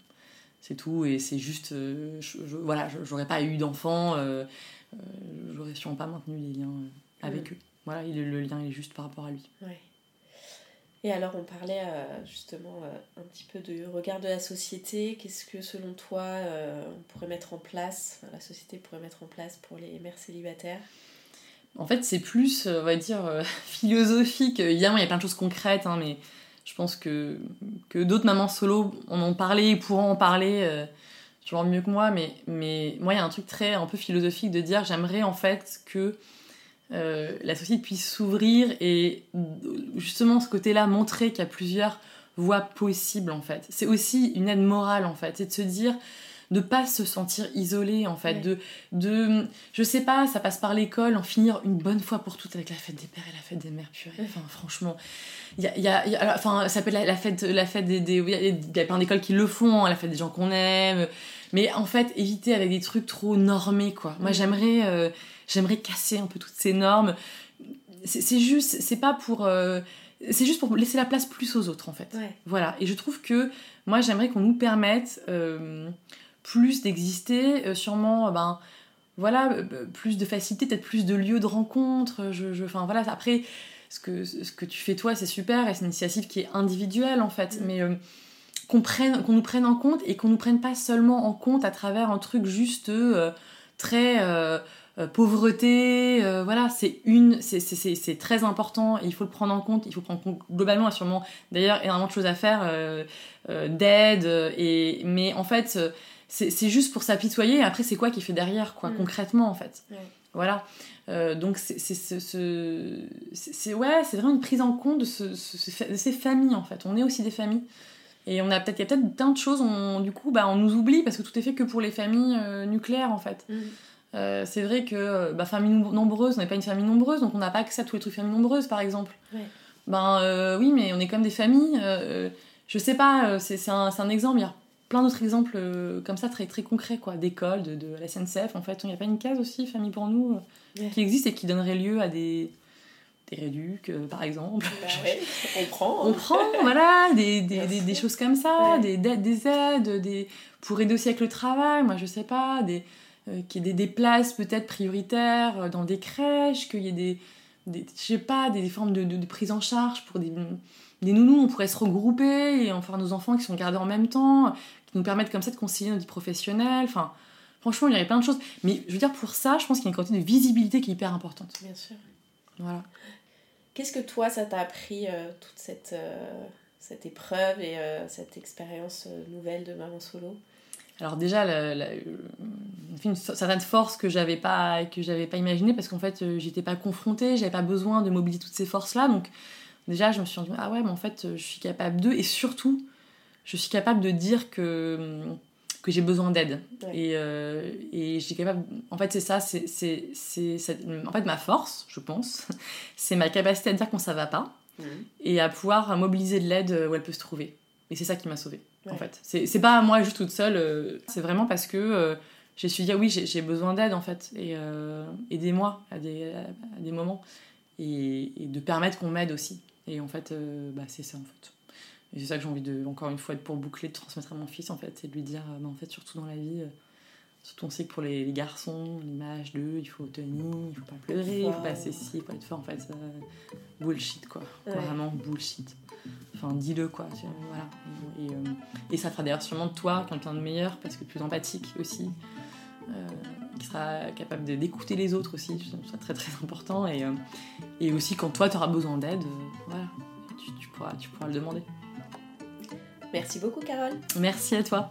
C'est tout et c'est juste. je, je- voilà, je- j'aurais pas eu d'enfant, j'aurais sûrement pas maintenu les liens avec Mm. eux. Voilà, il est- le lien est juste par rapport à lui. Ouais. Et alors, on parlait euh, justement euh, un petit peu du regard de la société. Qu'est-ce que, selon toi, euh, on pourrait mettre en place, enfin, la société pourrait mettre en place pour les mères célibataires? En fait, c'est plus, on va dire, philosophique. Évidemment, il y a plein de choses concrètes, hein, mais je pense que, que d'autres mamans solo en ont parlé et pourront en parler euh, sûrement mieux que moi. Mais, mais moi, il y a un truc très un peu philosophique de dire j'aimerais en fait que euh, la société puisse s'ouvrir et euh, justement ce côté-là montrer qu'il y a plusieurs voies possibles en fait. C'est aussi une aide morale en fait, c'est de se dire de pas se sentir isolé en fait, Ouais. de, de je sais pas, ça passe par l'école, en finir une bonne fois pour toutes avec la fête des pères et la fête des mères purée. Enfin, franchement, il y a, y a- il y a- alors, enfin, ça peut être la, la fête, la fête des, il y a- il y a plein d'écoles qui le font, hein, la fête des gens qu'on aime. Mais en fait, éviter avec des trucs trop normés, quoi. Moi, j'aimerais, euh, j'aimerais casser un peu toutes ces normes. C'est juste, c'est pas pour, euh, c'est juste pour laisser la place plus aux autres, en fait. Ouais. Voilà, et je trouve que moi j'aimerais qu'on nous permette euh, plus d'exister, euh, sûrement, ben voilà, plus de facilité, peut-être plus de lieux de rencontre. Je, je, enfin voilà, après ce que, ce que tu fais toi c'est super et c'est une initiative qui est individuelle en fait, Mm. mais euh, qu'on prenne, qu'on nous prenne en compte et qu'on nous prenne pas seulement en compte à travers un truc juste très euh, pauvreté, voilà, c'est une, c'est très important et il faut le prendre en compte. Il faut prendre en compte globalement, sûrement d'ailleurs énormément de choses à faire, d'aide, et mais en fait, c'est juste pour s'apitoyer. Après, c'est quoi qui fait derrière, quoi, mm. concrètement, en fait. Voilà. donc c'est ouais, c'est vraiment une prise en compte de, ce, de ces familles en fait. On est aussi des familles et on a peut-être, il y a peut-être plein de choses, on, du coup, bah, on nous oublie parce que tout est fait que pour les familles euh, nucléaires en fait. Mm. Euh, c'est vrai que bah, famille nombreuse, on n'est pas une famille nombreuse, donc on n'a pas accès à tous les trucs familles nombreuses par exemple. Ben euh, oui, mais on est comme des familles. je sais pas, c'est un, un, exemple. Il y a plein d'autres exemples comme ça très très concrets quoi, d'écoles, de, de, la SNCF. En fait, il n'y a pas une case aussi famille pour nous qui existe et qui donnerait lieu à des des réducs, euh, par exemple. Bah on prend. on prend, voilà, des, des, des, choses comme ça, des, des aides, des, pour aider aussi avec le travail, moi je sais pas, des, euh, qu'il y ait des, places peut-être prioritaires euh, dans des crèches, qu'il y ait des, des je sais pas, des, formes de, de, prise en charge pour des, des nounous, on pourrait se regrouper et en faire nos enfants qui sont gardés en même temps, qui nous permettent comme ça de concilier notre vie professionnelle, enfin... Franchement, il y aurait plein de choses. Mais je veux dire, pour ça, je pense qu'il y a une quantité de visibilité qui est hyper importante. Bien sûr. Voilà. Qu'est-ce que toi, ça t'a appris, euh, toute cette, euh, cette épreuve et euh, cette expérience nouvelle de maman solo? Alors déjà, la, une certaine force que j'avais pas que j'avais pas imaginée parce qu'en fait, j'étais pas confrontée, j'avais pas besoin de mobiliser toutes ces forces-là. Donc déjà, je me suis dit ah ouais, mais en fait, je suis capable de et surtout, je suis capable de dire que que j'ai besoin d'aide. Et, euh, et j'ai capable. En fait, c'est ça, c'est, c'est, c'est, En fait, ma force, je pense, c'est ma capacité à dire quand ça va pas mhm. et à pouvoir mobiliser de l'aide où elle peut se trouver. Et c'est ça qui m'a sauvée, en fait. C'est, pas moi juste toute seule, euh, c'est vraiment parce que euh, j'ai su dire oui, j'ai, besoin d'aide, en fait. Et aidez-moi à des, à des moments. Et, et, de permettre qu'on m'aide aussi. Et en fait, bah, c'est ça, en fait. Et c'est ça que j'ai envie de, encore une fois, pour boucler, de transmettre à mon fils, en fait, c'est de lui dire, euh, bah, en fait, surtout dans la vie, euh, surtout on sait que pour les, garçons, l'image de, il faut tenir, il faut pas pleurer, il faut pas ceci, il faut être fort, en fait, bullshit, quoi. Vraiment bullshit. Enfin, dis-le, quoi. Voilà. Et, euh, et, ça fera d'ailleurs sûrement de toi quelqu'un de meilleur, parce que plus empathique aussi. qui sera capable d'écouter les autres aussi, c'est très très important. Et, et aussi quand toi tu auras besoin d'aide, voilà, tu, pourras, tu pourras le demander. Merci beaucoup, Carole. Merci à toi.